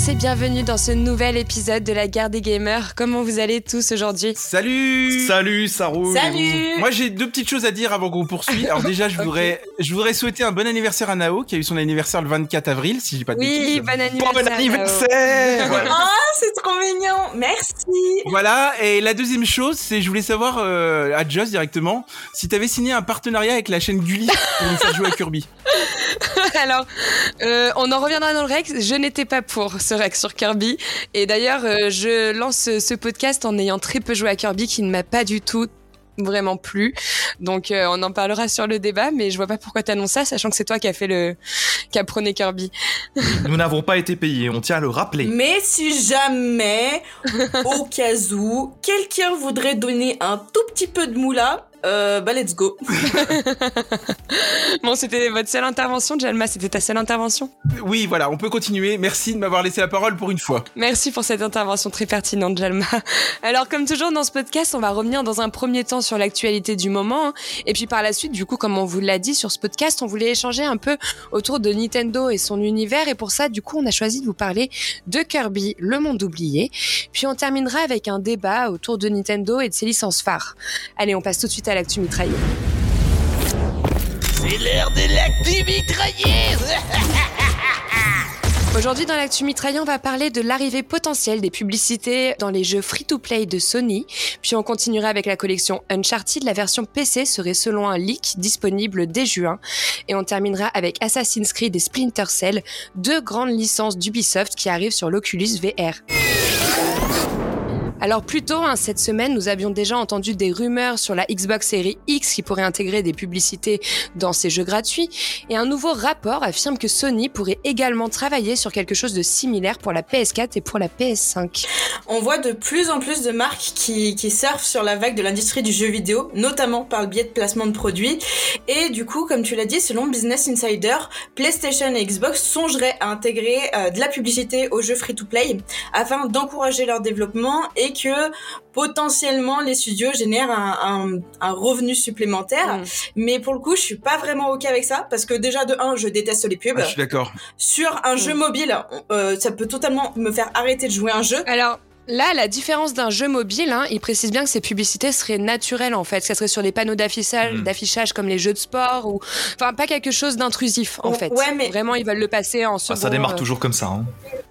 tous et bienvenue dans ce nouvel épisode de la Guerre des Gamers. Comment vous allez tous aujourd'hui? Salut Salut, ça roule. Salut Moi j'ai deux petites choses à dire avant qu'on poursuive. Alors déjà je voudrais je voudrais souhaiter un bon anniversaire à Nao qui a eu son anniversaire le 24 avril si j'ai pas de Oui, bêtises. bon anniversaire. Bon anniversaire Voilà. Ah, c'est trop mignon Merci Voilà, et la deuxième chose, c'est je voulais savoir euh, à Joss directement si t'avais signé un partenariat avec la chaîne Gulli pour nous faire jouer à Kirby. Alors, euh, on en reviendra dans le Rex. Je n'étais pas pour ce Sur Kirby. Et d'ailleurs, euh, je lance ce, ce podcast en ayant très peu joué à Kirby qui ne m'a pas du tout vraiment plu. Donc euh, on en parlera sur le débat, mais je vois pas pourquoi t'annonces ça, sachant que c'est toi qui a fait le qui a prôné Kirby. Nous n'avons pas été payés, on tient à le rappeler. Mais si jamais, au cas où, quelqu'un voudrait donner un tout petit peu de moula, euh, bah let's go. Bon, c'était votre seule intervention, Jalma. C'était ta seule intervention. Oui, voilà, on peut continuer. Merci de m'avoir laissé la parole pour une fois. Merci pour cette intervention très pertinente, Jalma. Alors, comme toujours dans ce podcast, on va revenir dans un premier temps sur l'actualité du moment. hein. Et puis par la suite, du coup, comme on vous l'a dit sur ce podcast, on voulait échanger un peu autour de Nintendo et son univers. Et pour ça, du coup, on a choisi de vous parler de Kirby, le monde oublié. Puis on terminera avec un débat autour de Nintendo et de ses licences phares. Allez, on passe tout de suite à l'actu mitraillée. C'est l'heure de l'actu mitrailleuse Aujourd'hui, dans l'actu mitraillée, on va parler de l'arrivée potentielle des publicités dans les jeux free-to-play de Sony. Puis on continuera avec la collection Uncharted. La version PC serait selon un leak disponible dès juin. Et on terminera avec Assassin's Creed et Splinter Cell, deux grandes licences d'Ubisoft qui arrivent sur l'Oculus VR. Alors plus tôt, hein, cette semaine, nous avions déjà entendu des rumeurs sur la Xbox Series X qui pourrait intégrer des publicités dans ses jeux gratuits, et un nouveau rapport affirme que Sony pourrait également travailler sur quelque chose de similaire pour la PS4 et pour la PS5. On voit de plus en plus de marques qui, qui surfent sur la vague de l'industrie du jeu vidéo, notamment par le biais de placement de produits. Et du coup, comme tu l'as dit, selon Business Insider, PlayStation et Xbox songeraient à intégrer euh, de la publicité aux jeux free-to-play afin d'encourager leur développement que potentiellement les studios génèrent un, un, un revenu supplémentaire. Mm. Mais pour le coup, je suis pas vraiment ok avec ça parce que déjà de un, je déteste les pubs. Ah, je suis d'accord. Sur un jeu mobile, euh, ça peut totalement me faire arrêter de jouer à un jeu. Alors là, la différence d'un jeu mobile, hein, il précise bien que ces publicités seraient naturelles en fait, ça serait sur des panneaux d'affichage, Mm. d'affichage comme les jeux de sport ou, enfin pas quelque chose d'intrusif en Oh, fait. ouais, mais- Vraiment, ils veulent le passer en Ah, second. ça démarre euh, toujours comme ça. Hein.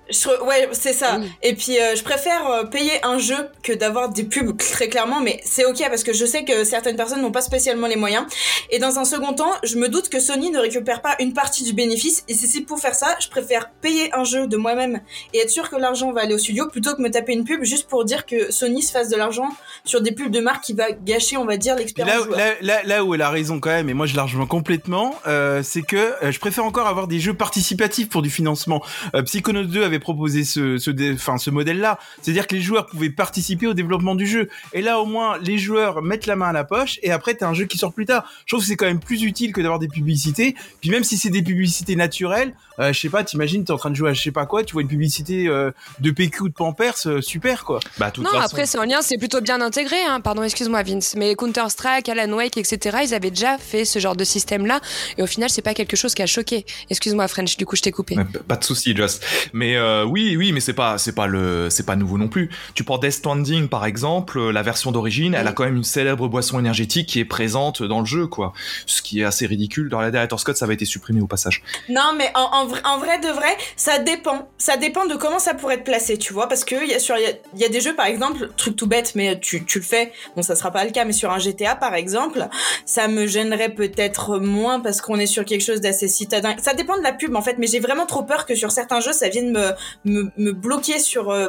Je ouais, c'est ça. Oui. Et puis, euh, je préfère euh, payer un jeu que d'avoir des pubs très clairement, mais c'est ok parce que je sais que certaines personnes n'ont pas spécialement les moyens. Et dans un second temps, je me doute que Sony ne récupère pas une partie du bénéfice. Et si c'est pour faire ça, je préfère payer un jeu de moi-même et être sûr que l'argent va aller au studio plutôt que me taper une pub juste pour dire que Sony se fasse de l'argent sur des pubs de marque qui va gâcher, on va dire, l'expérience. Là, joueur. là, là, là où elle a raison quand même, et moi je la rejoins complètement, euh, c'est que euh, je préfère encore avoir des jeux participatifs pour du financement. Euh, Psychonauts 2 avait proposé ce, ce, modèle-là, c'est-à-dire que les joueurs pouvaient participer au développement du jeu. Et là au moins, les joueurs mettent la main à la poche, et après t'as un jeu qui sort plus tard. Je trouve que c'est quand même plus utile que d'avoir des publicités. Puis même si c'est des publicités naturelles, je sais pas, t'imagines, t'es en train de jouer à je sais pas quoi, tu vois une publicité euh, de PQ ou de Pampers, euh, super quoi. Bah, toute Non, façon, après, c'est en lien, c'est plutôt bien intégré. Hein. Pardon, excuse-moi, Vince. Mais Counter-Strike, Alan Wake, etc., ils avaient déjà fait ce genre de système-là. Et au final, c'est pas quelque chose qui a choqué. Excuse-moi, French, du coup, je t'ai coupé. Ouais, Pas de souci, Just. Mais euh, oui, oui, mais c'est pas, c'est pas le, c'est pas nouveau non plus. Tu prends Death Stranding par exemple, euh, la version d'origine, elle a quand même une célèbre boisson énergétique qui est présente dans le jeu, quoi. Ce qui est assez ridicule. Dans la Director's Scott, ça va été supprimé au passage. Non, mais en, en vrai, en vrai de vrai, ça dépend. Ça dépend de comment ça pourrait être placé, tu vois. Parce que il y, a sur- il y, a, il y a des jeux, par exemple, truc tout bête, mais tu, tu le fais. Bon, ça sera pas le cas, mais sur un GTA, par exemple, ça me gênerait peut-être moins parce qu'on est sur quelque chose d'assez citadin. Ça dépend de la pub, en fait, mais j'ai vraiment trop peur que sur certains jeux, ça vienne me, me, me bloquer sur euh,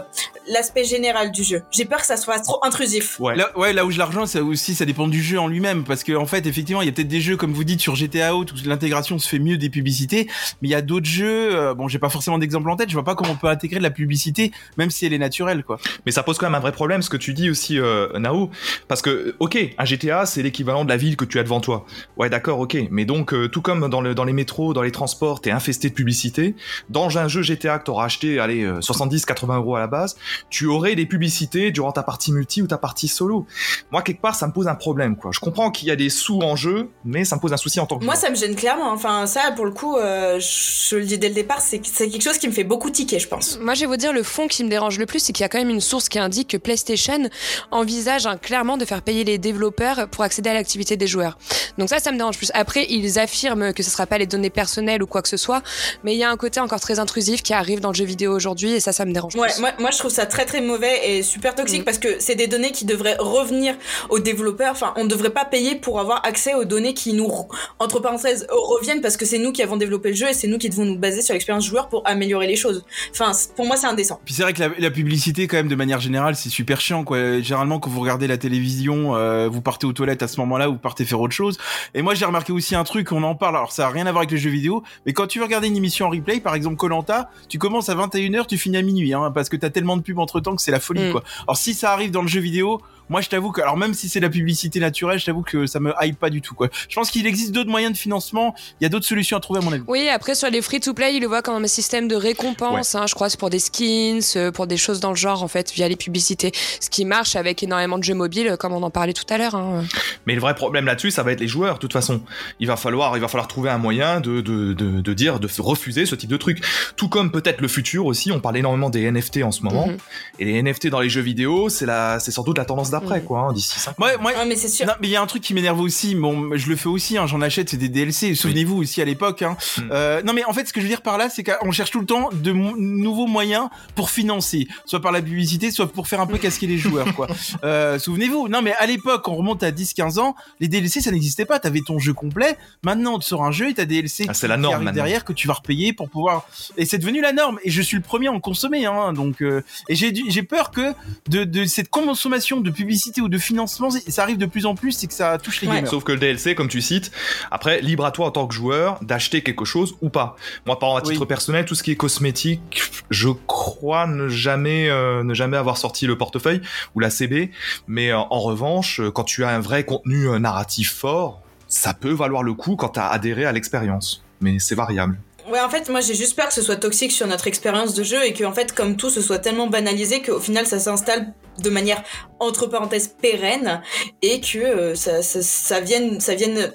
l'aspect général du jeu. J'ai peur que ça soit trop intrusif. Ouais. Là, ouais, là où je la rejoins, ça aussi, ça dépend du jeu en lui-même, parce que en fait, effectivement, il y a peut-être des jeux comme vous dites sur GTA Out où l'intégration se fait mieux des publicités, mais il y a d'autres jeux. euh, bon, j'ai pas forcément d'exemple en tête. Je vois pas comment on peut intégrer de la publicité, même si elle est naturelle, quoi. Mais ça pose quand même un vrai problème, ce que tu dis aussi, euh, Nao. Parce que, ok, un GTA, c'est l'équivalent de la ville que tu as devant toi. Ouais, d'accord, ok. Mais donc, euh, tout comme dans, le, dans les métros, dans les transports, t'es infesté de publicité, dans un jeu GTA que t'auras acheter, allez, 70-80 euros à la base, tu aurais des publicités durant ta partie multi ou ta partie solo. Moi, quelque part, ça me pose un problème, quoi. Je comprends qu'il y a des sous en jeu, mais ça me pose un souci en tant que Moi, joueur. ça me gêne clairement. Enfin, ça, pour le coup, euh, je le dis dès le départ, c'est quelque chose qui me fait beaucoup tiquer, je pense. Moi, je vais vous dire, le fond qui me dérange le plus, c'est qu'il y a quand même une source qui indique que PlayStation envisage hein, clairement de faire payer les développeurs pour accéder à l'activité des joueurs. Donc ça, ça me dérange plus. Après, ils affirment que ce sera pas les données personnelles ou quoi que ce soit, mais il y a un côté encore très intrusif qui arrive dans le jeu vidéo aujourd'hui, et ça, ça me dérange Ouais, plus. moi, moi je trouve ça très très mauvais et super toxique Mm. parce que c'est des données qui devraient revenir aux développeurs. Enfin, on ne devrait pas payer pour avoir accès aux données qui nous, entre parenthèses, reviennent parce que c'est nous qui avons développé le jeu et c'est nous qui devons nous baser sur l'expérience joueur pour améliorer les choses. Enfin, pour moi, c'est indécent. Puis c'est vrai que la, la publicité, quand même, de manière générale, c'est super chiant, quoi. Généralement, quand vous regardez la télévision, euh, vous partez aux toilettes à ce moment-là, vous partez faire autre chose. Et moi, j'ai remarqué aussi un truc, on en parle, alors ça a rien à voir avec les jeux vidéo, mais quand tu veux regarder une émission en replay, par exemple Colanta, tu commences à 21h, tu finis à minuit, hein, parce que t'as tellement de pubs entre temps que c'est la folie, Mm. quoi. Alors si ça arrive dans le jeu vidéo, moi je t'avoue que, alors même si c'est la publicité naturelle, je t'avoue que ça me hype pas du tout, quoi. Je pense qu'il existe d'autres moyens de financement, il y a d'autres solutions à trouver à mon avis. Oui, après sur les free-to-play, ils le voient comme un système de récompense. Hein, je crois c'est pour des skins, euh, pour des choses dans le genre en fait via les publicités. Ce qui marche avec énormément de jeux mobiles, comme on en parlait tout à l'heure. Hein. Mais le vrai problème là-dessus, ça va être les joueurs. De toute façon, il va falloir, il va falloir trouver un moyen de, de, de, de dire, de refuser ce type de truc. Tout comme peut-être le futur aussi. On parle énormément des NFT en ce moment. Mhm. Et les NFT dans les jeux vidéo, c'est la, c'est sans doute la tendance d'après, Mhm. quoi, hein, d'ici 5 ans. Ouais, Ouais, mais c'est sûr. Non, mais il y a un truc qui m'énerve aussi. Bon, je le fais aussi. Hein, J'en achète, c'est des DLC. Souvenez-vous aussi à l'époque. Hein. Mm. Euh, non, mais en fait, ce que je veux dire par là, c'est qu'on cherche tout le temps de nouveaux moyens pour financer, soit par la publicité, soit pour faire un peu casquer les joueurs. Quoi. Euh, Souvenez-vous. Non, mais à l'époque, on remonte à 10-15 ans, les DLC, ça n'existait pas. T'avais ton jeu complet. Maintenant, tu sors un jeu et t'as DLC Ah, qui, c'est la norme derrière que tu vas repayer pour pouvoir. Et c'est devenu la norme. Et je suis le premier à en consommer. Hein, donc, euh, et j'ai peur que de, de cette consommation de publicité ou de financement, c'est- ça arrive de plus en plus et que ça touche les Ouais. gamers. Sauf que le DLC, comme tu cites, après, libre à toi en tant que joueur d'acheter quelque chose ou pas. Moi, par exemple, à titre Oui. personnel, tout ce qui est cosmétique, je crois ne jamais, euh, ne jamais avoir sorti le portefeuille ou la CB. Mais euh, en revanche, quand tu as un vrai contenu euh, narratif fort, ça peut valoir le coup quand tu as adhéré à l'expérience. Mais c'est variable. Ouais, en fait, moi j'ai juste peur que ce soit toxique sur notre expérience de jeu et que, en fait, comme tout, ce soit tellement banalisé qu'au final ça s'installe de manière entre parenthèses pérenne et que euh, ça, ça, ça vienne, ça vienne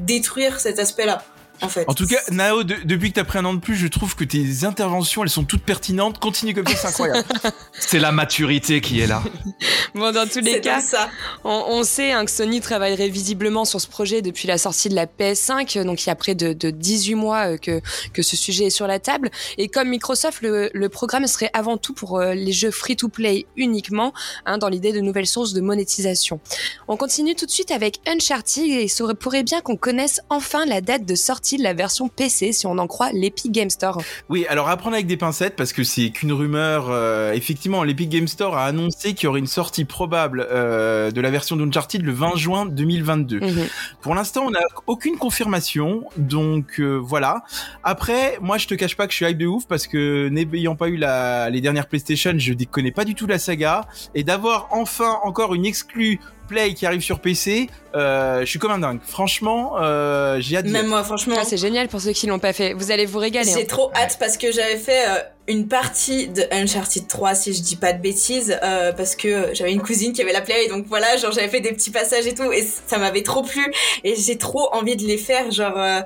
détruire cet aspect-là. En fait. En tout cas, Nao, de- depuis que t'as pris un an de plus, je trouve que tes interventions, elles sont toutes pertinentes. Continue comme ça, c'est incroyable. C'est la maturité qui est là. Bon, dans tous les cas, ça. On, on sait hein, que Sony travaillerait visiblement sur ce projet depuis la sortie de la PS5, donc il y a près de, de 18 mois euh, que, que ce sujet est sur la table. Et comme Microsoft, le, le programme serait avant tout pour euh, les jeux free-to-play uniquement, hein, dans l'idée de nouvelles sources de monétisation. On continue tout de suite avec Uncharted et pourrait bien qu'on connaisse enfin la date de sortie de la version PC si on en croit l'Epic Game Store? Oui, alors à prendre avec des pincettes parce que c'est qu'une rumeur. euh, effectivement, l'Epic Game Store a annoncé qu'il y aurait une sortie probable euh, de la version d'Uncharted le 20 juin 2022. Mhm. Pour l'instant, on n'a aucune confirmation, donc euh, voilà. Après, moi, je te cache pas que je suis hype de ouf parce que n'ayant pas eu la, les dernières PlayStation, je ne connais pas du tout la saga et d'avoir enfin encore une exclue Play qui arrive sur PC, euh, je suis comme un dingue. Franchement, euh, j'ai hâte. Même moi, franchement. Ah, c'est génial pour ceux qui l'ont pas fait. Vous allez vous régaler. hein. J'ai trop hâte parce que j'avais fait euh, une partie de Uncharted 3 si je dis pas de bêtises euh, parce que j'avais une cousine qui avait la play et donc voilà genre j'avais fait des petits passages et tout et ça m'avait trop plu et j'ai trop envie de les faire genre euh,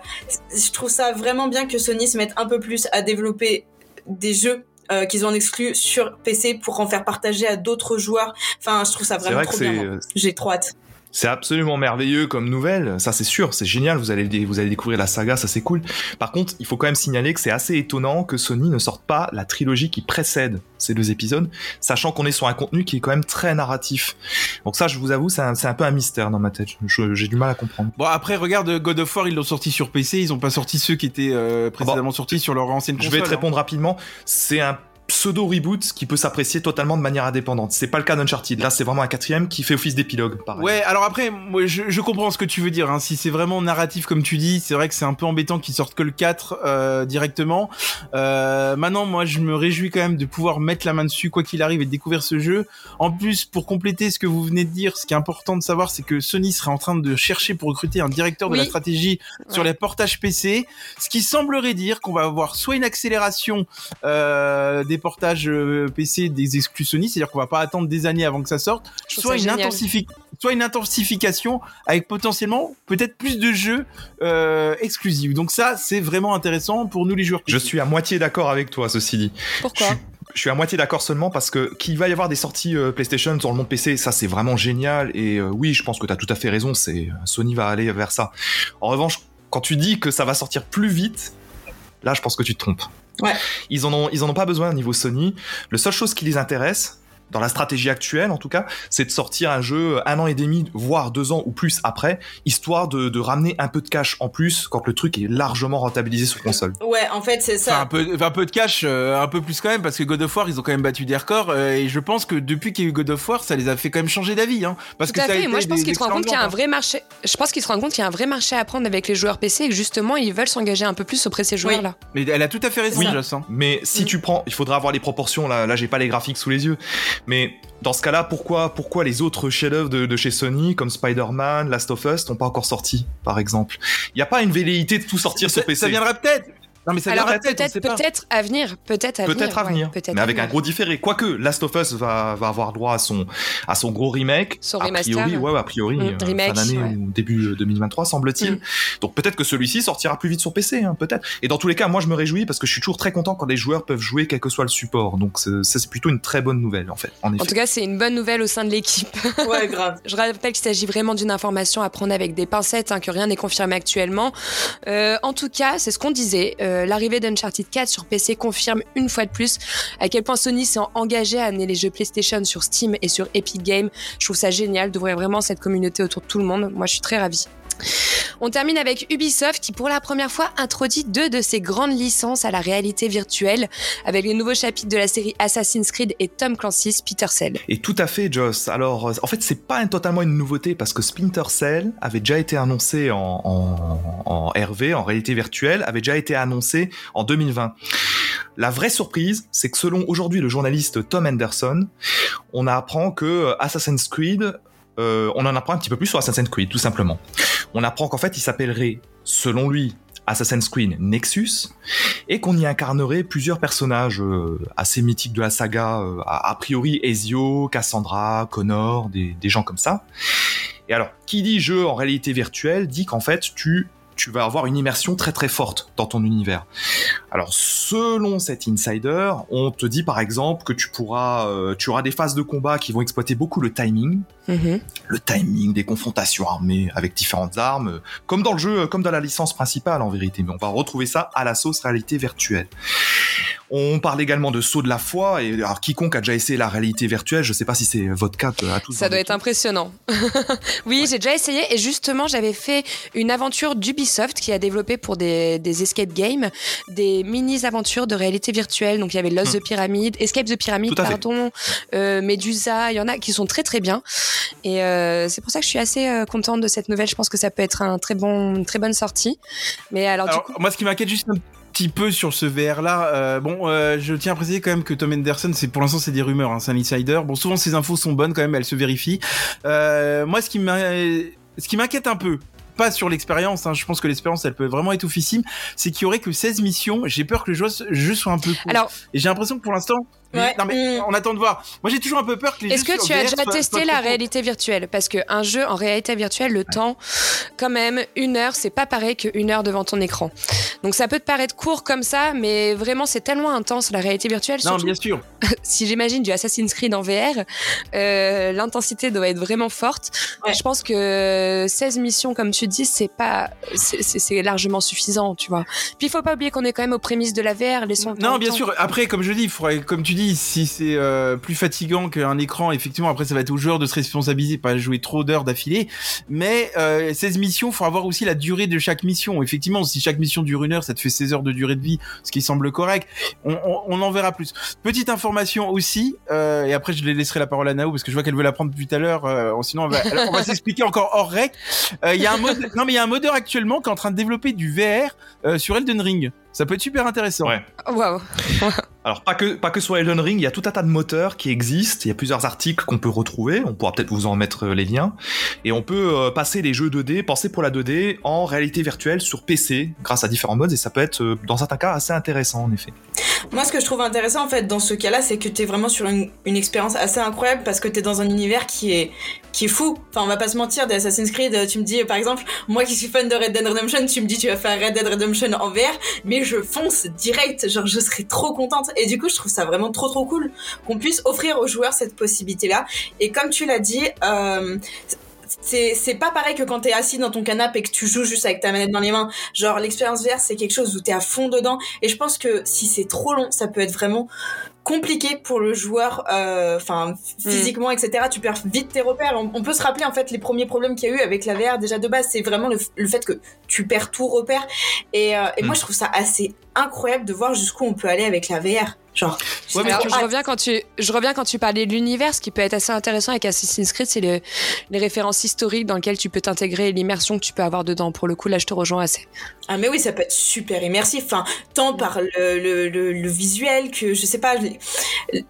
je trouve ça vraiment bien que Sony se mette un peu plus à développer des jeux euh, qu'ils ont exclus sur PC pour en faire partager à d'autres joueurs. Enfin je trouve ça vraiment trop bien euh, j'ai trop hâte C'est absolument merveilleux comme nouvelle, ça c'est sûr, c'est génial, vous allez, vous allez découvrir la saga, ça c'est cool. Par contre, il faut quand même signaler que c'est assez étonnant que Sony ne sorte pas la trilogie qui précède ces deux épisodes, sachant qu'on est sur un contenu qui est quand même très narratif. Donc ça, je vous avoue, c'est un, c'est un peu un mystère dans ma tête, Je- j'ai du mal à comprendre. Bon après regarde God of War ils l'ont sorti sur PC ils ont pas sorti ceux qui étaient euh, précédemment sortis sur leur ancienne Je console. vais te hein. répondre rapidement, c'est un pseudo reboot qui peut s'apprécier totalement de manière indépendante. C'est pas le cas d'Uncharted. Là, c'est vraiment un quatrième qui fait office d'épilogue. Ouais, alors après, moi, je, je comprends ce que tu veux dire. Hein. Si c'est vraiment narratif, comme tu dis, c'est vrai que c'est un peu embêtant qu'ils sortent que le 4 euh, directement. Euh, maintenant, moi, je me réjouis quand même de pouvoir mettre la main dessus, quoi qu'il arrive, et de découvrir ce jeu. En plus, pour compléter ce que vous venez de dire, ce qui est important de savoir, c'est que Sony serait en train de chercher pour recruter un directeur de la stratégie sur les portages PC, ce qui semblerait dire qu'on va avoir soit une accélération euh, des portages euh, PC des exclus Sony, c'est-à-dire qu'on va pas attendre des années avant que ça sorte, soit ça une, soit intensification avec potentiellement peut-être plus de jeux euh, exclusifs. Donc ça, c'est vraiment intéressant pour nous les joueurs. Je suis à moitié d'accord avec toi, ceci dit. Pourquoi Je suis- Je suis à moitié d'accord seulement parce que qu'il va y avoir des sorties euh, PlayStation sur le monde PC, ça c'est vraiment génial et euh, oui, je pense que tu as tout à fait raison, c'est Sony va aller vers ça. En revanche, quand tu dis que ça va sortir plus vite, là je pense que tu te trompes. Ouais. Ils en ont ils en ont pas besoin au niveau Sony. Le seule chose qui les intéresse dans la stratégie actuelle, en tout cas, c'est de sortir un jeu un an et demi, voire deux ans ou plus après, histoire de, de ramener un peu de cash en plus quand le truc est largement rentabilisé sur console. Ouais, en fait, c'est Enfin, ça. un peu, un peu de cash, euh, un peu plus quand même, parce que God of War, ils ont quand même battu des records, euh, et je pense que depuis qu'il y a eu God of War, ça les a fait quand même changer d'avis, hein. Parce Tout que à ça a fait. été Moi, je pense qu'ils se rendent compte qu'il y a un vrai marché. Je pense qu'ils se rendent compte qu'il y a un vrai marché à prendre avec les joueurs PC et que justement, ils veulent s'engager un peu plus auprès de ces joueurs-là. Mais elle a tout à fait raison, Oui. Joss, hein. Mais si Mm. tu prends, il faudra avoir les proportions. Là, là, j'ai pas les graphiques sous les yeux. Mais dans ce cas-là, pourquoi, pourquoi les autres chefs-d'œuvre de, de chez Sony, comme Spider-Man, Last of Us, n'ont pas encore sorti, par exemple? Il n'y a pas une velléité de tout sortir sur PC. ça viendra peut-être. Non, mais ça Alors peut-être, à venir, peut-être à venir. Ouais, mais à avec un gros différé. Quoique Last of Us va, va avoir droit à son, à son gros remake. Son a remaster. priori, ouais, a priori, Mm, euh, remake, fin d'année ouais. ou début euh, 2023, semble-t-il. Mm. Donc peut-être que celui-ci sortira plus vite sur PC, hein, peut-être. Et dans tous les cas, moi je me réjouis parce que je suis toujours très content quand les joueurs peuvent jouer quel que soit le support. Donc ça c'est plutôt une très bonne nouvelle en fait. En effet. En tout cas, c'est une bonne nouvelle au sein de l'équipe. Ouais, grave. Je rappelle qu'il s'agit vraiment d'une information à prendre avec des pincettes, hein, que rien n'est confirmé actuellement. Euh, en tout cas, c'est ce qu'on disait. euh, L'arrivée d'Uncharted 4 sur PC confirme une fois de plus à quel point Sony s'est engagé à amener les jeux PlayStation sur Steam et sur Epic Games. Je trouve ça génial d'ouvrir vraiment cette communauté autour de tout le monde. Moi, je suis très ravie. On termine avec Ubisoft qui pour la première fois introduit deux de ses grandes licences à la réalité virtuelle avec les nouveaux chapitres de la série Assassin's Creed et Tom Clancy's Splinter Cell. Et tout à fait, Joss. Alors, euh, en fait, c'est pas totalement une nouveauté parce que Splinter Cell avait déjà été annoncé en, en, en RV, en réalité virtuelle, avait déjà été annoncé en 2020. La vraie surprise, c'est que selon aujourd'hui le journaliste Tom Henderson, on apprend que Assassin's Creed, euh, on en apprend un petit peu plus sur Assassin's Creed, tout simplement. On apprend qu'en fait, il s'appellerait, selon lui, Assassin's Creed Nexus, et qu'on y incarnerait plusieurs personnages euh, assez mythiques de la saga, euh, a, priori Ezio, Cassandra, Connor, des gens comme ça. Et alors, qui dit jeu en réalité virtuelle dit qu'en fait, tu, tu vas avoir une immersion très très forte dans ton univers. Alors, selon cet insider, on te dit par exemple que tu pourras, euh, tu auras des phases de combat qui vont exploiter beaucoup le timing, Mhm. le timing des confrontations armées avec différentes armes, comme dans le jeu, comme dans la licence principale en vérité, mais on va retrouver ça à la sauce réalité virtuelle. On parle également de saut de la foi, et alors quiconque a déjà essayé la réalité virtuelle, je sais pas si c'est votre cas euh, à tous. Ça doit être impressionnant. oui, j'ai déjà essayé et justement, j'avais fait une aventure d'Ubisoft qui a développé pour des, des escape games des mini-aventures de réalité virtuelle. Donc, il y avait Lost Hmm. the Pyramid, Escape the Pyramid, pardon, euh, Medusa, il y en a qui sont très très bien. Et euh, c'est pour ça que je suis assez euh, contente de cette nouvelle. Je pense que ça peut être un très bon, une très bonne sortie. Mais alors, Alors, du coup, moi, ce qui m'inquiète juste un petit peu sur ce VR là, euh, bon, euh, je tiens à préciser quand même que Tom Henderson, c'est pour l'instant c'est des rumeurs, hein, c'est un insider. Bon, souvent ces infos sont bonnes quand même, elles se vérifient. Euh, moi, ce qui ce qui m'inquiète un peu. Pas sur l'expérience, hein, je pense que l'expérience elle peut vraiment être oufissime. C'est qu'il y aurait que 16 missions. J'ai peur que le jeu soit un peu court. alors Et j'ai l'impression que pour l'instant, Ouais. non mais Mm. on attend de voir. Moi j'ai toujours un peu peur que les Est-ce que tu as VR déjà testé la réalité virtuelle? Parce qu'un jeu en réalité virtuelle, le temps, quand même, une heure, c'est pas pareil qu'une heure devant ton écran. Donc ça peut te paraître court comme ça, mais vraiment c'est tellement intense la réalité virtuelle. Non, Surtout bien sûr. si j'imagine du Assassin's Creed en VR, euh, l'intensité doit être vraiment forte. Ouais. Je pense que 16 missions, comme tu dis, c'est pas, c'est- largement suffisant, tu vois. Puis il faut pas oublier qu'on est quand même aux prémices de la VR. Non, bien temps. sûr. Après, comme je dis, il faudrait, comme tu dis, si c'est euh, plus fatigant qu'un écran, effectivement, après ça va être au joueur de se responsabiliser, pas jouer trop d'heures d'affilée. Mais euh, 16 missions, faut avoir aussi la durée de chaque mission. Effectivement, si chaque mission dure une heure, ça te fait 16 heures de durée de vie, ce qui semble correct. On, en verra plus. Petite information aussi, euh, et après je laisserai la parole à Nao parce que je vois qu'elle veut la prendre depuis tout à l'heure. Euh, sinon, on va, s'expliquer encore hors rec. Il il y a un modeur actuellement qui est en train de développer du VR sur Elden Ring. Ça peut être super intéressant. Ouais. Waouh. Alors pas que pas que sur Elden Ring, il y a tout un tas de moteurs qui existent. Il y a plusieurs articles qu'on peut retrouver. On pourra peut-être vous en mettre euh, les liens. Et on peut euh, passer les jeux 2D, penser pour la 2D en réalité virtuelle sur PC grâce à différents modes. Et ça peut être euh, dans certains cas assez intéressant en effet. Moi, ce que je trouve intéressant en fait dans ce cas-là, c'est que t'es vraiment sur une, une expérience assez incroyable parce que t'es dans un univers qui est qui est fou. Enfin, on va pas se mentir. Des Assassin's Creed, tu me dis par exemple, moi qui suis fan de Red Dead Redemption, tu me dis tu vas faire Red Dead Redemption en VR, mais je fonce direct. Genre, je serais trop contente. Et du coup, je trouve ça vraiment trop trop cool qu'on puisse offrir aux joueurs cette possibilité-là. Et comme tu l'as dit. Euh, c'est c'est pas pareil que quand t'es assis dans ton canapé et que tu joues juste avec ta manette dans les mains. Genre l'expérience VR c'est quelque chose où t'es à fond dedans et je pense que si c'est trop long ça peut être vraiment compliqué pour le joueur, enfin physiquement, etc. Tu perds vite tes repères. On, on peut se rappeler en fait les premiers problèmes qu'il y a eu avec la VR déjà de base, c'est vraiment le, le, fait que tu perds tout repère. Et, euh, et mm. moi je trouve ça assez incroyable de voir jusqu'où on peut aller avec la VR. Genre, ouais, mais alors, je reviens quand tu, je reviens quand tu parlais de l'univers. Ce qui peut être assez intéressant avec Assassin's Creed, c'est le, les références historiques dans lesquelles tu peux t'intégrer, l'immersion que tu peux avoir dedans. Pour le coup, là, je te rejoins assez. Ah mais oui, ça peut être super immersif. Enfin, tant par le, le, le, le visuel que je sais pas, les,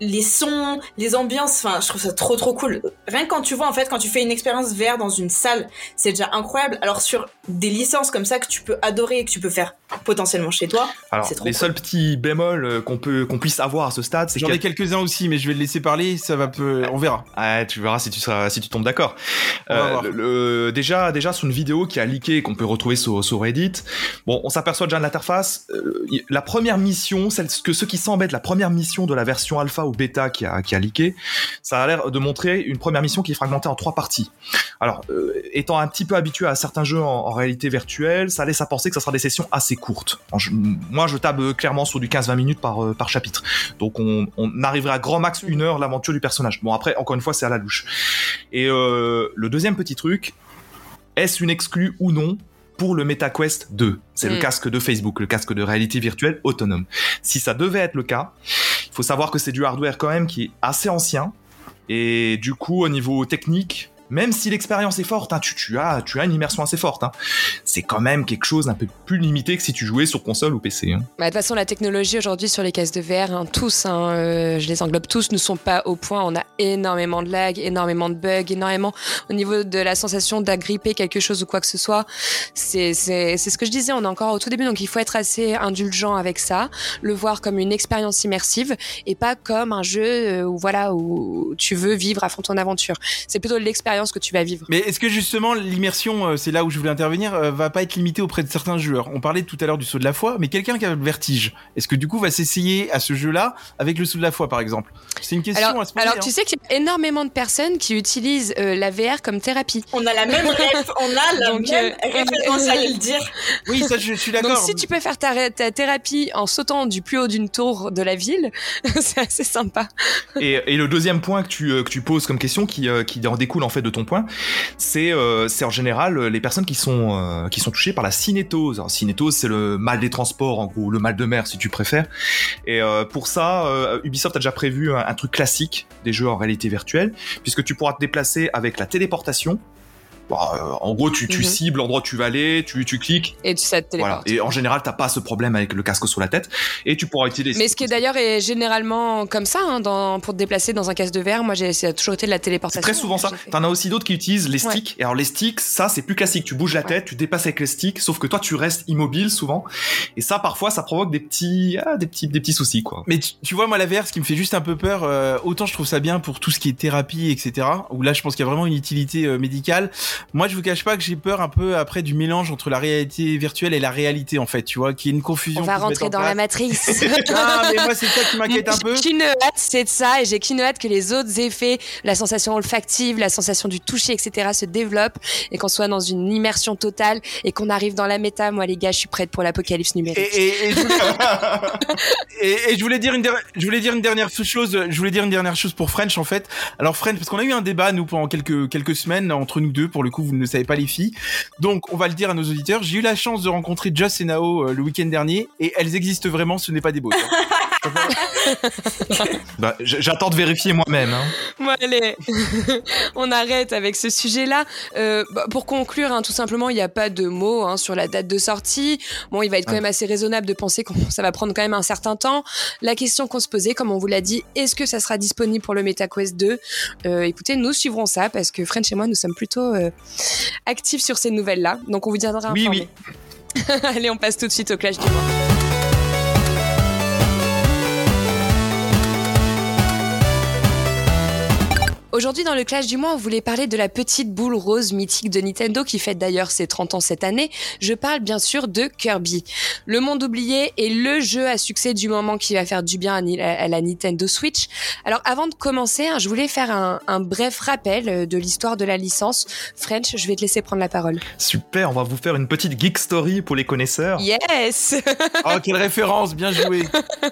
les, sons, les ambiances. Enfin, je trouve ça trop trop cool. Rien que quand tu vois en fait, quand tu fais une expérience VR dans une salle, c'est déjà incroyable. Alors sur des licences comme ça que tu peux adorer et que tu peux faire potentiellement chez toi. Alors, les cool. seuls petits bémols qu'on peut qu'on puisse avoir à ce stade, c'est J'en ai quelques-uns aussi, mais je vais le laisser parler. Ça va peu, on verra. Ah, tu verras si tu seras, si tu tombes d'accord. Le, le- déjà, déjà sur une vidéo qui a leaké qu'on peut retrouver sur, sur Reddit. Bon, on s'aperçoit déjà de l'interface. euh, la première mission, celle que ceux qui s'embêtent, la première mission de la version alpha ou bêta qui a, qui a leaké, ça a l'air de montrer une première mission qui est fragmentée en trois parties. Alors, euh, étant un petit peu habitué à certains jeux en, en réalité virtuelle, ça laisse à penser que ça sera des sessions assez courtes. En- moi, je table clairement sur du 15-20 minutes par, euh, par chapitre. Donc, on, on arriverait à grand max une heure l'aventure du personnage. Bon, après, encore une fois, c'est à la louche. Et euh, le deuxième petit truc, est-ce une exclue ou non pour le MetaQuest 2 C'est le Mm. casque de Facebook, le casque de réalité virtuelle autonome. Si ça devait être le cas, il faut savoir que c'est du hardware quand même qui est assez ancien. Et du coup, au niveau technique, même si l'expérience est forte, hein, tu, as, une immersion assez forte, hein, c'est quand même quelque chose d'un peu plus limité que si tu jouais sur console ou PC. hein. Bah, de toute façon, la technologie aujourd'hui sur les cases de VR, tous, euh, je les englobe tous, ne sont pas au point. On a énormément de lag, énormément de bugs, énormément au niveau de la sensation d'agripper quelque chose ou quoi que ce soit. C'est ce que je disais, on est encore au tout début, donc il faut être assez indulgent avec ça, le voir comme une expérience immersive et pas comme un jeu euh, où, voilà, où tu veux vivre à fond ton aventure. C'est plutôt l'expérience que tu vas vivre. Mais est-ce que justement l'immersion, euh, c'est là où je voulais intervenir, euh, va pas être limitée auprès de certains joueurs? On parlait tout à l'heure du saut de la foi, mais quelqu'un qui a le vertige, est-ce que du coup va s'essayer à ce jeu-là avec le saut de la foi par exemple? C'est une question Alors, à se poser. alors hein. tu sais qu'il y a énormément de personnes qui utilisent euh, la VR comme thérapie. On a la même ref, on a la Donc, même euh, référence, j'allais le dire. Oui, ça je, je suis Donc d'accord. si tu peux faire ta, thérapie en sautant du plus haut d'une tour de la ville, c'est assez sympa. et, et le deuxième point que tu, euh, que tu poses comme question, qui, euh, qui en découle en fait de ton point, c'est euh, en général euh, les personnes qui sont, euh, qui sont touchées par la cinétose. Cinétose, c'est le mal des transports, en gros, le mal de mer si tu préfères. Et pour ça, Ubisoft a déjà prévu un truc classique des jeux en réalité virtuelle, puisque tu pourras te déplacer avec la téléportation. Bon, euh, en gros, tu, tu Mhm. cibles l'endroit où tu vas aller, tu, tu cliques, Et tu ça te voilà. Et en général, t'as pas ce problème avec le casque sur la tête, et tu pourras utiliser. Mais ce qui est d'ailleurs est généralement comme ça hein, dans, pour te déplacer dans un casque de verre. Moi, j'ai ça a toujours été de la C'est téléportation. très souvent ça. T'en as aussi d'autres qui utilisent les Ouais. sticks. Et alors les sticks, ça c'est plus classique. Tu bouges la tête, tu dépasses avec les sticks, sauf que toi tu restes immobile souvent. Et ça parfois ça provoque des petits, ah, des petits, des petits soucis quoi. Mais tu, tu vois, moi, la VR, ce qui me fait juste un peu peur, euh, autant je trouve ça bien pour tout ce qui est thérapie, etc. Où là, je pense qu'il y a vraiment une utilité euh, médicale. Moi je vous cache pas que j'ai peur un peu après du mélange entre la réalité virtuelle et la réalité en fait, tu vois, qui est une confusion. On va rentrer en dans la matrice. Non, mais moi c'est ça qui m'inquiète un peu. J'ai qu'une hâte, c'est de ça, et j'ai qu'une hâte que les autres effets, la sensation olfactive, la sensation du toucher, etc., se développent et qu'on soit dans une immersion totale et qu'on arrive dans la méta. Moi, les gars, je suis prête pour l'apocalypse numérique. et, et, je voulais, et- et je voulais dire une der- je voulais dire une dernière chose je voulais dire une dernière chose pour French en fait alors French parce qu'on a eu un débat nous pendant quelques quelques semaines entre nous deux pour le coup vous ne le savez pas les filles donc on va le dire à nos auditeurs j'ai eu la chance de rencontrer Joss et Nao euh, le week-end dernier et elles existent vraiment ce n'est pas des bots. Bah, J'attends de vérifier moi-même. Hein. Bon, allez, on arrête avec ce sujet-là. Euh, bah, pour conclure, hein, tout simplement, il n'y a pas de mots hein, sur la date de sortie. Bon, il va être quand Ouais. même assez raisonnable de penser que ça va prendre quand même un certain temps. La question qu'on se posait, comme on vous l'a dit, est-ce que ça sera disponible pour le MetaQuest 2 Euh, Écoutez, nous suivrons ça parce que French et moi, nous sommes plutôt euh, actifs sur ces nouvelles-là. Donc, on vous tiendra Oui, informés. allez, on passe tout de suite au clash du mois. Aujourd'hui, dans le Clash du mois, on voulait parler de la petite boule rose mythique de Nintendo qui fête d'ailleurs ses 30 ans cette année. Je parle bien sûr de Kirby. Le monde oublié est le jeu à succès du moment qui va faire du bien à, la Nintendo Switch. Alors avant de commencer, hein, je voulais faire un, un bref rappel euh, de l'histoire de la licence. French, je vais te laisser prendre la parole. Super, on va vous faire une petite geek story pour les connaisseurs. Yes oh quelle référence bien joué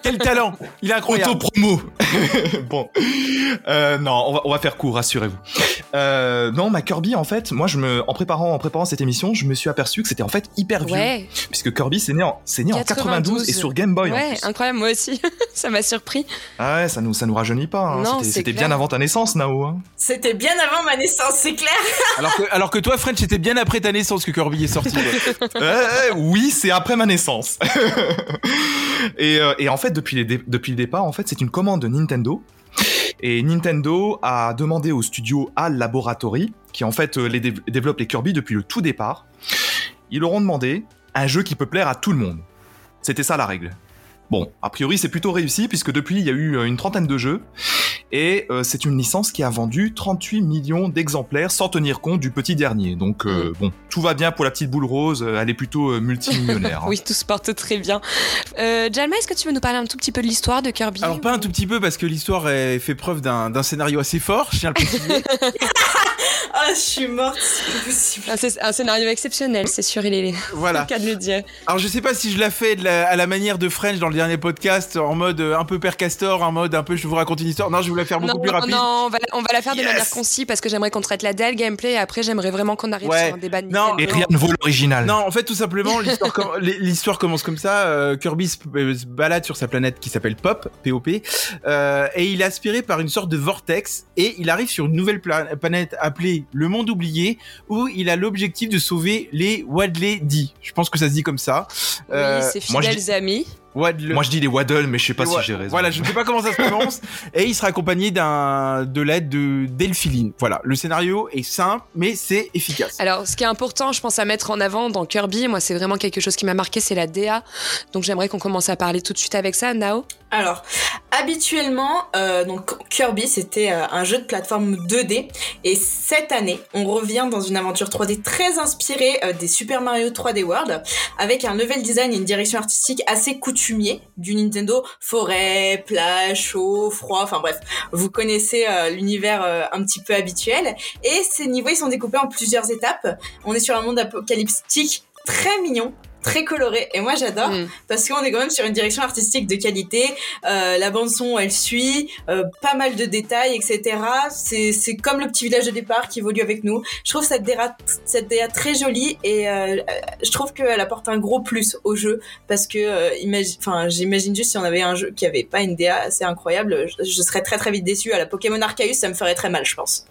quel talent il est incroyable Auto-promo Bon, euh, non, on va, on va faire court, rassurez-vous. Euh, non, ma Kirby, en fait, moi, je me, en préparant, en préparant cette émission, je me suis aperçu que c'était en fait hyper vieux. Ouais, Puisque Kirby, c'est né en, c'est né en 92. 92 et sur Game Boy. en ouais, plus. incroyable, moi aussi. ça m'a surpris. Ah ouais, ça nous, ça nous rajeunit pas. hein. Non, C'était- bien avant ta naissance, Nao. hein. C'était bien avant ma naissance, c'est clair. alors que alors que toi French c'était bien après ta naissance que Kirby est sorti ouais, oui, c'est après ma naissance. et, euh, et en fait, depuis, les dé- depuis le départ, en fait, c'est une commande de Nintendo. Et Nintendo a demandé au studio HAL Laboratory, qui en fait euh, développe les Kirby depuis le tout départ, ils leur ont demandé un jeu qui peut plaire à tout le monde. C'était ça la règle. Bon, a priori c'est plutôt réussi puisque depuis il y a eu euh, une trentaine de jeux et euh, c'est une licence qui a vendu 38 millions d'exemplaires sans tenir compte du petit dernier. Donc euh, bon, tout va bien pour la petite boule rose, euh, elle est plutôt euh, multimillionnaire. hein. Oui, tout se porte très bien. Euh, Jalma, est-ce que tu veux nous parler un tout petit peu de l'histoire de Kirby? Alors pas un tout petit peu parce que l'histoire fait preuve d'un scénario assez fort je tiens à le préciser Ah, je suis morte, c'est pas possible. Un, c'est un scénario exceptionnel, c'est sûr, il est voilà le cas de le dire. Alors je sais pas si je la fais de la- à la manière de French dans le dernier podcast, en mode euh, un peu Père Castor, en mode un peu je vous raconte une histoire. Non, je vous la faire beaucoup Non, plus rapide. non, on va, la- on va la faire de manière concise parce que j'aimerais qu'on traite la DL gameplay et après j'aimerais vraiment qu'on arrive Ouais. sur un débat de Non. Et rien ne vaut l'original. Non, en fait, tout simplement, l'histoire com- l'histoire commence comme ça. euh, Kirby se, euh, se balade sur sa planète qui s'appelle Pop, P-O-P, euh, et il est aspiré par une sorte de vortex, et il arrive sur une nouvelle pla- planète le Monde Oublié, où il a l'objectif de sauver les Wadley D. Je pense que ça se dit comme ça. Oui, Euh, c'est moi, je fidèles dis- amis. Waddle- Moi je dis les Waddle, mais je sais pas si j'ai raison. Voilà, je ne sais pas comment ça se prononce. et il sera accompagné d'un de l'aide de Delphiline. Voilà, le scénario est simple, mais c'est efficace. Alors, ce qui est important, je pense, à mettre en avant dans Kirby, moi, c'est vraiment quelque chose qui m'a marqué, c'est la DA. Donc, j'aimerais qu'on commence à parler tout de suite avec ça, Nao. Alors, habituellement, euh, donc Kirby, c'était euh, un jeu de plateforme 2D. Et cette année, on revient dans une aventure 3D très inspirée euh, des Super Mario 3D World, avec un level design et une direction artistique assez du Nintendo. Forêt, plage, chaud, froid, enfin bref, vous connaissez euh, l'univers euh, un petit peu habituel. Et ces niveaux, ils sont découpés en plusieurs étapes. On est sur un monde apocalyptique très mignon, très coloré. Et moi, j'adore Mm. parce qu'on est quand même sur une direction artistique de qualité. Euh, la bande son, elle suit, euh, pas mal de détails, etc. C'est c'est comme le petit village de départ qui évolue avec nous. Je trouve cette DA, cette DA très jolie et euh, je trouve qu'elle apporte un gros plus au jeu parce que euh, imagi- enfin j'imagine juste si on avait un jeu qui avait pas une DA assez incroyable, je, je serais très très vite déçu. À la Pokémon Arceus, ça me ferait très mal, je pense.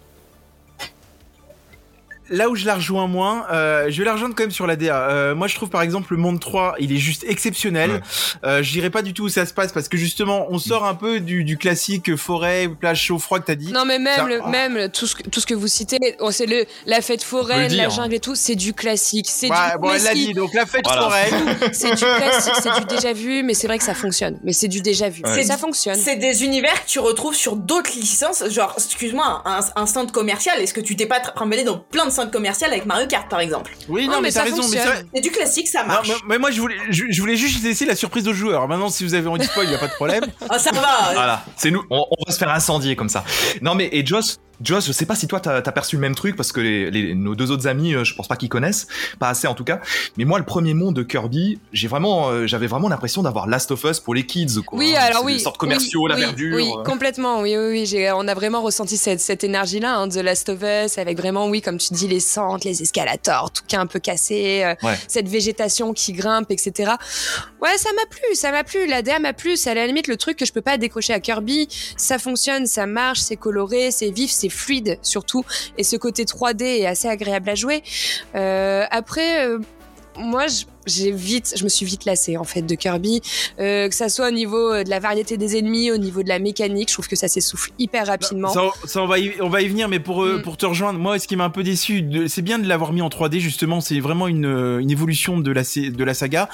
Là où je la rejoins moins, euh, je vais la rejoindre quand même sur la DA. Euh, moi, je trouve par exemple le monde 3, il est juste exceptionnel. Ouais. Euh, je dirais pas du tout où ça se passe parce que justement, on sort un peu du, du classique forêt, plage chaud, froid que t'as dit. Non, mais même, Ça- le, même le- tout, ce que, tout ce que vous citez, oh, c'est le, la fête foraine, la dire. jungle et tout, c'est du classique. C'est Ouais, du bon, elle l'a dit. Donc la fête Voilà. foraine. C'est du classique, c'est du déjà vu, mais c'est vrai que ça fonctionne. Mais c'est du déjà vu. Ouais. Ça fonctionne. C'est des univers que tu retrouves sur d'autres licences, genre, excuse-moi, un, un stand commercial, est-ce que tu t'es pas trimballé dans plein de centre commercial avec Mario Kart par exemple. Oui, Oh, non, mais mais, ça t'as raison. Mais fonctionne. ça- C'est du classique, ça Non, marche. mais, mais moi, je voulais, je, je voulais juste laisser la surprise aux joueurs. Maintenant, si vous avez envie de spoil, il y a pas de problème. Ah, ça va. Voilà, c'est nous, on, on va se faire incendier comme ça. Non mais et Joss, Joss, je sais pas si toi t'as as perçu le même truc parce que les, les- nos deux autres amis, euh, je pense pas qu'ils connaissent, pas assez en tout cas. Mais moi, le premier monde de Kirby, j'ai vraiment, euh, j'avais vraiment l'impression d'avoir Last of Us pour les kids. Quoi. Oui, C'est alors oui. sortes commerciaux, oui, la oui, verdure. Oui, complètement. Oui, oui, oui. On a vraiment ressenti cette, cette énergie-là, hein, de Last of Us, avec vraiment, oui, comme tu dis, les centres, les escalators, tout qui est un peu cassé, euh, Ouais. cette végétation qui grimpe, etc. Ouais, ça m'a plu, ça m'a plu. La DA m'a plu. C'est à la limite le truc que je peux pas décrocher à Kirby. Ça fonctionne, ça marche, c'est coloré, c'est vif, c'est fluide surtout. Et ce côté 3D est assez agréable à jouer. Euh, après, euh, moi, je- j'ai vite, je me suis vite lassée en fait de Kirby, euh, que ça soit au niveau de la variété des ennemis, au niveau de la mécanique, je trouve que ça s'essouffle hyper rapidement. Ça, ça, on, va y, on va y venir, mais pour, Mm. pour te rejoindre, moi, ce qui m'a un peu déçu, c'est bien de l'avoir mis en 3D, justement, c'est vraiment une, une évolution de la, de la saga.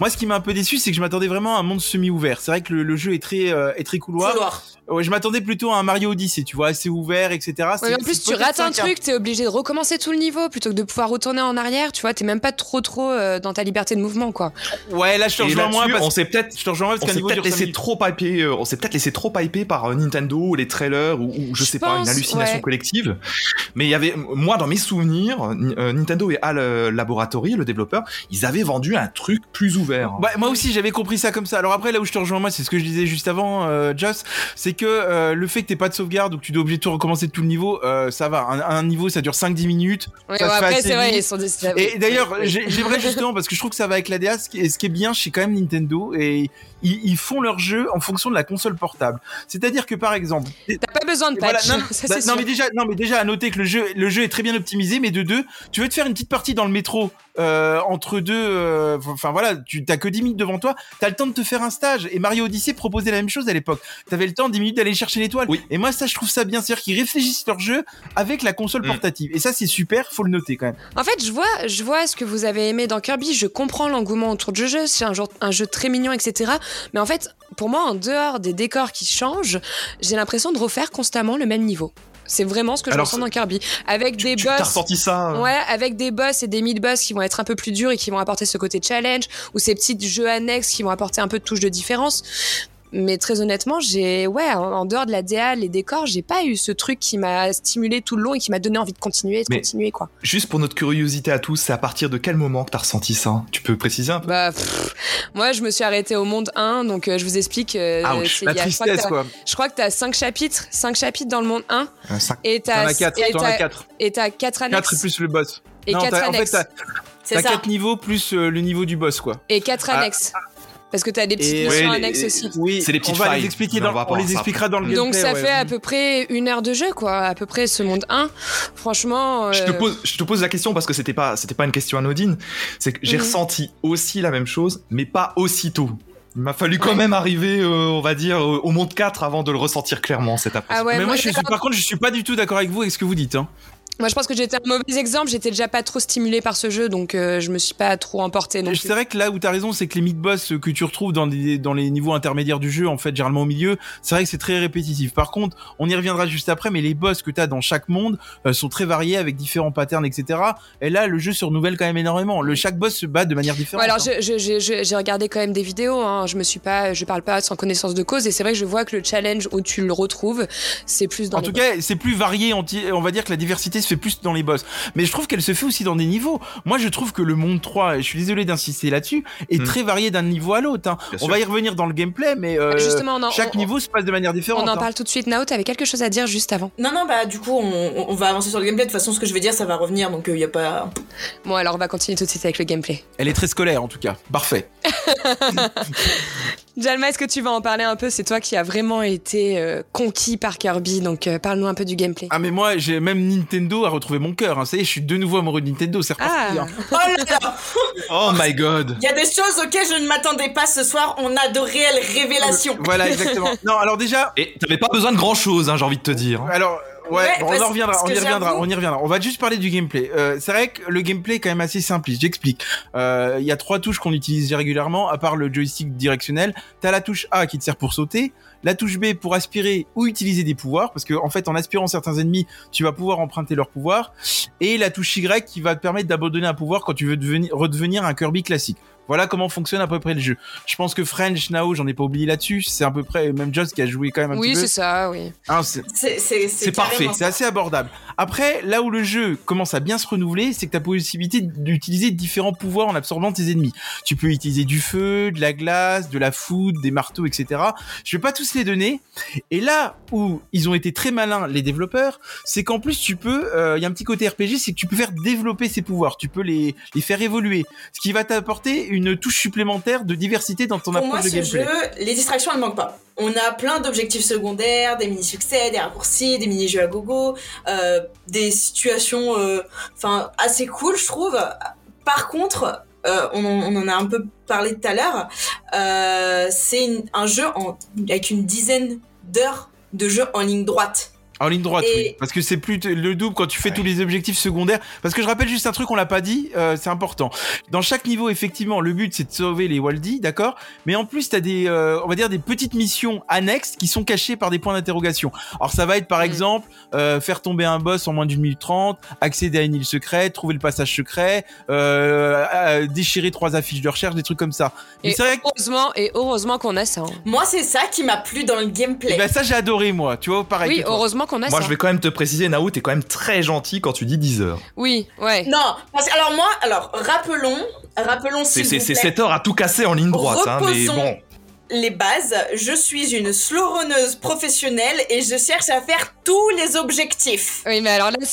Moi, ce qui m'a un peu déçu, c'est que je m'attendais vraiment à un monde semi-ouvert. C'est vrai que le, le jeu est très, euh, est très couloir. Couloir. Ouais, je m'attendais plutôt à un Mario Odyssey, tu vois, assez ouvert, etc. Ouais, en plus, tu rates un truc, t'es obligé de recommencer tout le niveau plutôt que de pouvoir retourner en arrière. Tu vois, t'es même pas trop trop euh, dans ta liberté de mouvement, quoi. Ouais, là, je te rejoins moins parce on s'est peut-être je te rejoins parce s'est niveau laissé trop hyper, euh, on s'est peut-être laissé trop hyper par euh, Nintendo, les trailers ou, ou je Je sais pas une hallucination ouais. collective. Mais il y avait moi dans mes souvenirs, euh, Nintendo et HAL Laboratory, le développeur, ils avaient vendu un truc plus ouvert. Ouais, moi aussi j'avais compris ça comme ça. Alors après là où je te rejoins moi, c'est ce que je disais juste avant, euh, Joss, c'est que euh, le fait que t'aies pas de sauvegarde ou que tu dois obligé de tout recommencer de tout le niveau, euh, ça va. Un, un niveau ça dure 5-10 minutes. Ouais, Ça ouais, se fait après, assez c'est vrai, vite. ils sont des... Et d'ailleurs, j'ai- j'aimerais justement parce que je trouve que ça va avec la DA. Ce qui est, ce qui est bien chez quand même Nintendo et ils, ils font leur jeu en fonction de la console portable. C'est-à-dire que par exemple, T'as pas besoin de voilà, patch, non, ça bah, non, mais déjà, non mais déjà à noter que le jeu, le jeu est très bien optimisé, mais de deux, tu veux te faire une petite partie dans le métro euh, entre deux, euh, enfin voilà, tu t'as que 10 minutes devant toi, t'as le temps de te faire un stage. Et Mario Odyssey proposait la même chose à l'époque. T'avais le temps 10 minutes d'aller chercher l'étoile. Oui. Et moi ça je trouve ça bien, c'est-à-dire qu'ils réfléchissent leur jeu avec la console Mm. portative. Et ça c'est super, faut le noter quand même. En fait, je vois, je vois ce que vous avez aimé dans Kirby. Je comprends l'engouement autour du jeu. C'est un, genre- un jeu très mignon, etc. Mais en fait, pour moi, en dehors des décors qui changent, j'ai l'impression de refaire constamment le même niveau. C'est vraiment ce que je Alors, ressens dans Kirby, avec des tu boss. ça euh, Ouais, avec des boss et des mid-boss qui vont être un peu plus durs et qui vont apporter ce côté challenge, ou ces petits jeux annexes qui vont apporter un peu de touche de différence. Mais très honnêtement, j'ai, ouais, en, en dehors de la DA, les décors, j'ai pas eu ce truc qui m'a stimulé tout le long et qui m'a donné envie de continuer, de Mais- continuer, quoi. Juste pour notre curiosité à tous, c'est à partir de quel moment que t'as ressenti ça? Tu peux préciser un peu? Bah, pff, moi, je me suis arrêtée au monde 1, donc euh, je vous explique. euh, Ouch, La y a- je crois que tristesse t'as-. Je crois que t'as 5 chapitres, 5 chapitres dans le monde 1, Un sac. et t'as as 4, et t'en as t'as- 4. et t'as 4 annexes. 4 plus le boss. et Non, 4 t'as- en fait annexes. t'as C'est t'as ça. 4 niveaux plus euh, le niveau du boss quoi. et 4 Ah. annexes. Parce que t'as des petites Et- missions Ouais, les- annexes aussi. Oui, C'est les petites on va failles, les expliquer dans, on va on les ça expliquera dans le Donc gameplay. ça ouais. fait à peu près une heure de jeu, quoi, à peu près ce monde 1. Franchement, Je te euh, pose, je te pose la question parce que c'était pas, c'était pas une question anodine. C'est que j'ai Mhm. ressenti aussi la même chose, mais pas aussitôt. Il m'a fallu quand Ouais. même arriver, euh, on va dire, euh, au monde 4 avant de le ressentir clairement, cette impression. ah ouais, mais moi, moi, je suis, d'accord. par contre, je suis pas du tout d'accord avec vous avec ce que vous dites. Hein. Moi, je pense que j'étais un mauvais exemple. J'étais déjà pas trop stimulée par ce jeu, donc euh, je me suis pas trop plus. C'est vrai que là où t'as raison, c'est que les mid-boss que tu retrouves dans, les niveaux intermédiaires du jeu, en fait, généralement au milieu, c'est vrai que c'est très répétitif. Par contre, on y reviendra juste après, mais les boss que t'as dans chaque monde euh, sont très variés avec différents patterns, etc. Et là, le jeu se renouvelle quand même énormément. Le chaque boss se bat de manière différente. Ouais, alors hein. j'ai regardé quand même des vidéos. Hein. Je me suis pas, je parle pas sans connaissance de cause, et c'est vrai que je vois que le challenge où tu le retrouves, c'est plus dans En tout cas, c'est plus varié. On va dire que la diversité se fait plus dans les boss. Mais je trouve qu'elle se fait aussi dans des niveaux. Moi, je trouve que le monde 3, et je suis désolé d'insister là-dessus, est Hmm. très varié d'un niveau à l'autre. hein. On sûr. va y revenir dans le gameplay, mais euh, Justement, en- chaque on- niveau se passe de manière différente. On en hein. parle tout de suite. Nao, t'avais quelque chose à dire juste avant. Non, non, bah du coup, on, on va avancer sur le gameplay. De toute façon, ce que je vais dire, ça va revenir, donc il y a pas. Bon, alors on va continuer tout de suite avec le gameplay. Elle est très scolaire en tout cas. Parfait. Jalma, est-ce que tu vas en parler un peu? C'est toi qui as vraiment été euh, conquis par Kirby, donc euh, parle-nous un peu du gameplay. Ah mais moi, j'ai même Nintendo a retrouvé mon cœur. Hein. Ça y est, je suis de nouveau amoureux de Nintendo. C'est reparti. Ah, hein. Oh là là Oh my god Il y a des choses auxquelles je ne m'attendais pas ce soir. On a de réelles révélations. Voilà, exactement. non, alors déjà, Et t'avais pas besoin de grand chose, hein, j'ai envie de te dire. Alors, ouais, on en reviendra, on y reviendra, on y reviendra. On va juste parler du gameplay. Euh, c'est vrai que le gameplay est quand même assez simpliste. J'explique. Euh, Il y a trois touches qu'on utilise régulièrement, à part le joystick directionnel. T'as la touche A qui te sert pour sauter, la touche B pour aspirer ou utiliser des pouvoirs, parce que en fait, en aspirant certains ennemis, tu vas pouvoir emprunter leurs pouvoirs, et la touche Y qui va te permettre d'abandonner un pouvoir quand tu veux devenir, redevenir un Kirby classique. Voilà comment fonctionne à peu près le jeu. Je pense que French, Nao, j'en ai pas oublié là-dessus. C'est à peu près même Joss qui a joué quand même un Oui, petit peu. c'est ça, oui. Hein, c'est parfait, c'est assez abordable. Après, là où le jeu commence à bien se renouveler, c'est que tu as possibilité d'utiliser différents pouvoirs en absorbant tes ennemis. Tu peux utiliser du feu, de la glace, de la foudre, des marteaux, etc. Je vais pas tous les donner. Et là où ils ont été très malins, les développeurs, c'est qu'en plus tu peux, euh, il y a un petit côté RPG, c'est que tu peux faire développer ces pouvoirs, tu peux les, les faire évoluer, ce qui va t'apporter une touche supplémentaire de diversité dans ton Pour moi, approche de ce gameplay. jeu, les distractions, elles manquent pas. On a plein d'objectifs secondaires, des mini-succès, des raccourcis, des mini-jeux à gogo, euh, des situations euh, enfin assez cool, je trouve. Par contre, euh, on, en, a un peu parlé tout à l'heure, euh, c'est un jeu en, avec une dizaine d'heures de jeu en ligne droite. En ligne droite, Et- oui. Parce que c'est plus le double quand tu fais tous les objectifs secondaires. Parce que je rappelle juste un truc, on l'a pas dit, euh, c'est important. Dans chaque niveau, effectivement, le but c'est de sauver les Waldi, d'accord? Mais en plus, t'as des, euh, on va dire des petites missions annexes qui sont cachées par des points d'interrogation. Alors ça va être par Mm. exemple euh, faire tomber un boss en moins d'une minute trente, accéder à une île secrète, trouver le passage secret, déchirer trois affiches de recherche, des trucs comme ça. Mais Et c'est vrai que heureusement, et heureusement qu'on a ça. hein. Moi, c'est ça qui m'a plu dans le gameplay. eh ben, ça j'ai adoré moi, tu vois, pareil. Oui, que toi. heureusement qu'on a Moi, ça. je vais quand même te préciser, Nao, t'es quand même très gentil quand tu dis 10 heures. Oui, ouais. Non, parce que alors moi, alors rappelons, rappelons C'est s'il c'est- vous c'est plaît, 7 heures à tout casser en ligne droite, hein, mais bon. les bases. Je suis une slow runneuse professionnelle et je cherche à faire tous les objectifs. Oui, mais alors là, Oh,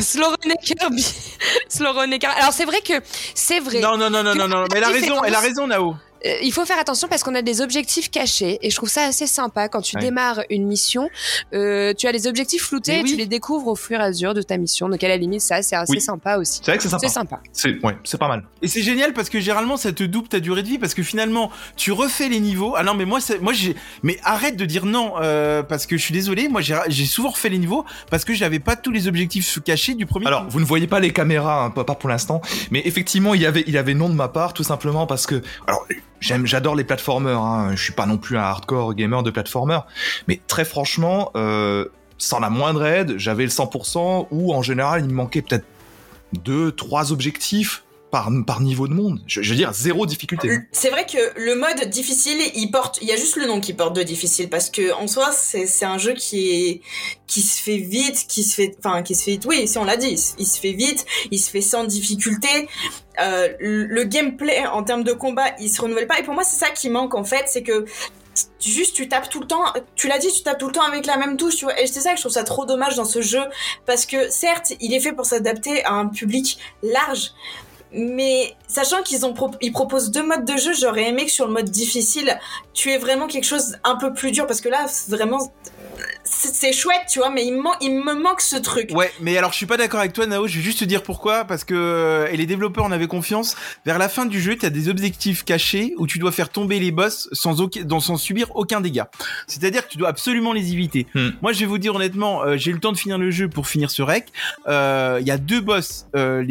slow, runner Kirby. slow runner Kirby. Alors c'est vrai que c'est vrai. Non, non, non, non, non, non, mais elle a raison, elle a raison, Nao. Euh, il faut faire attention parce qu'on a des objectifs cachés et je trouve ça assez sympa quand tu Ouais. démarres une mission. euh, tu as les objectifs floutés et tu les découvres au fur et à mesure de ta mission. Donc à la limite, ça c'est assez Oui. sympa aussi. C'est vrai que c'est sympa. C'est sympa. C'est ouais, c'est pas mal. Et c'est génial parce que généralement ça te double ta durée de vie parce que finalement tu refais les niveaux. Ah non mais moi c'est- moi j'ai mais arrête de dire non euh, parce que je suis désolé moi j'ai j'ai souvent refait les niveaux parce que j'avais pas tous les objectifs cachés du premier. Alors, vous ne voyez pas les caméras, hein, pas pour l'instant, mais effectivement, il y avait, il avait non de ma part, tout simplement parce que, alors, j'adore les platformers. Hein, je suis pas non plus un hardcore gamer de platformer, mais très franchement, euh, sans la moindre aide, j'avais le 100% ou en général, il me manquait peut-être deux, trois objectifs par niveau de monde. Je, veux dire, zéro difficulté. C'est vrai que le mode difficile, il porte, il y a juste le nom qui porte de difficile parce que en soi, c'est un jeu qui se fait vite, qui se fait, enfin qui se fait vite. Oui, si on l'a dit, il se- fait vite, il se fait sans difficulté. Euh, le gameplay en termes de combat, il se renouvelle pas. Et pour moi, c'est ça qui manque en fait, c'est que juste tu tapes tout le temps. Tu l'as dit, tu tapes tout le temps avec la même touche. Tu vois. Et c'est ça que je trouve ça trop dommage dans ce jeu parce que certes, il est fait pour s'adapter à un public large. Mais sachant qu'ils ont pro- ils proposent deux modes de jeu, j'aurais aimé que sur le mode difficile, tu aies vraiment quelque chose un peu plus dur parce que là, vraiment c'est chouette, tu vois, mais il, man- il me manque ce truc. Ouais, mais alors je suis pas d'accord avec toi, Nao. Je vais juste te dire pourquoi. Parce que euh, et les développeurs en avaient confiance. Vers la fin du jeu, tu as des objectifs cachés où tu dois faire tomber les boss sans, aucun, dans- sans subir aucun dégât. C'est-à-dire que tu dois absolument les éviter. Hmm. Moi, je vais vous dire honnêtement, euh, j'ai eu le temps de finir le jeu pour finir ce rec. Euh, Il y a deux boss, euh,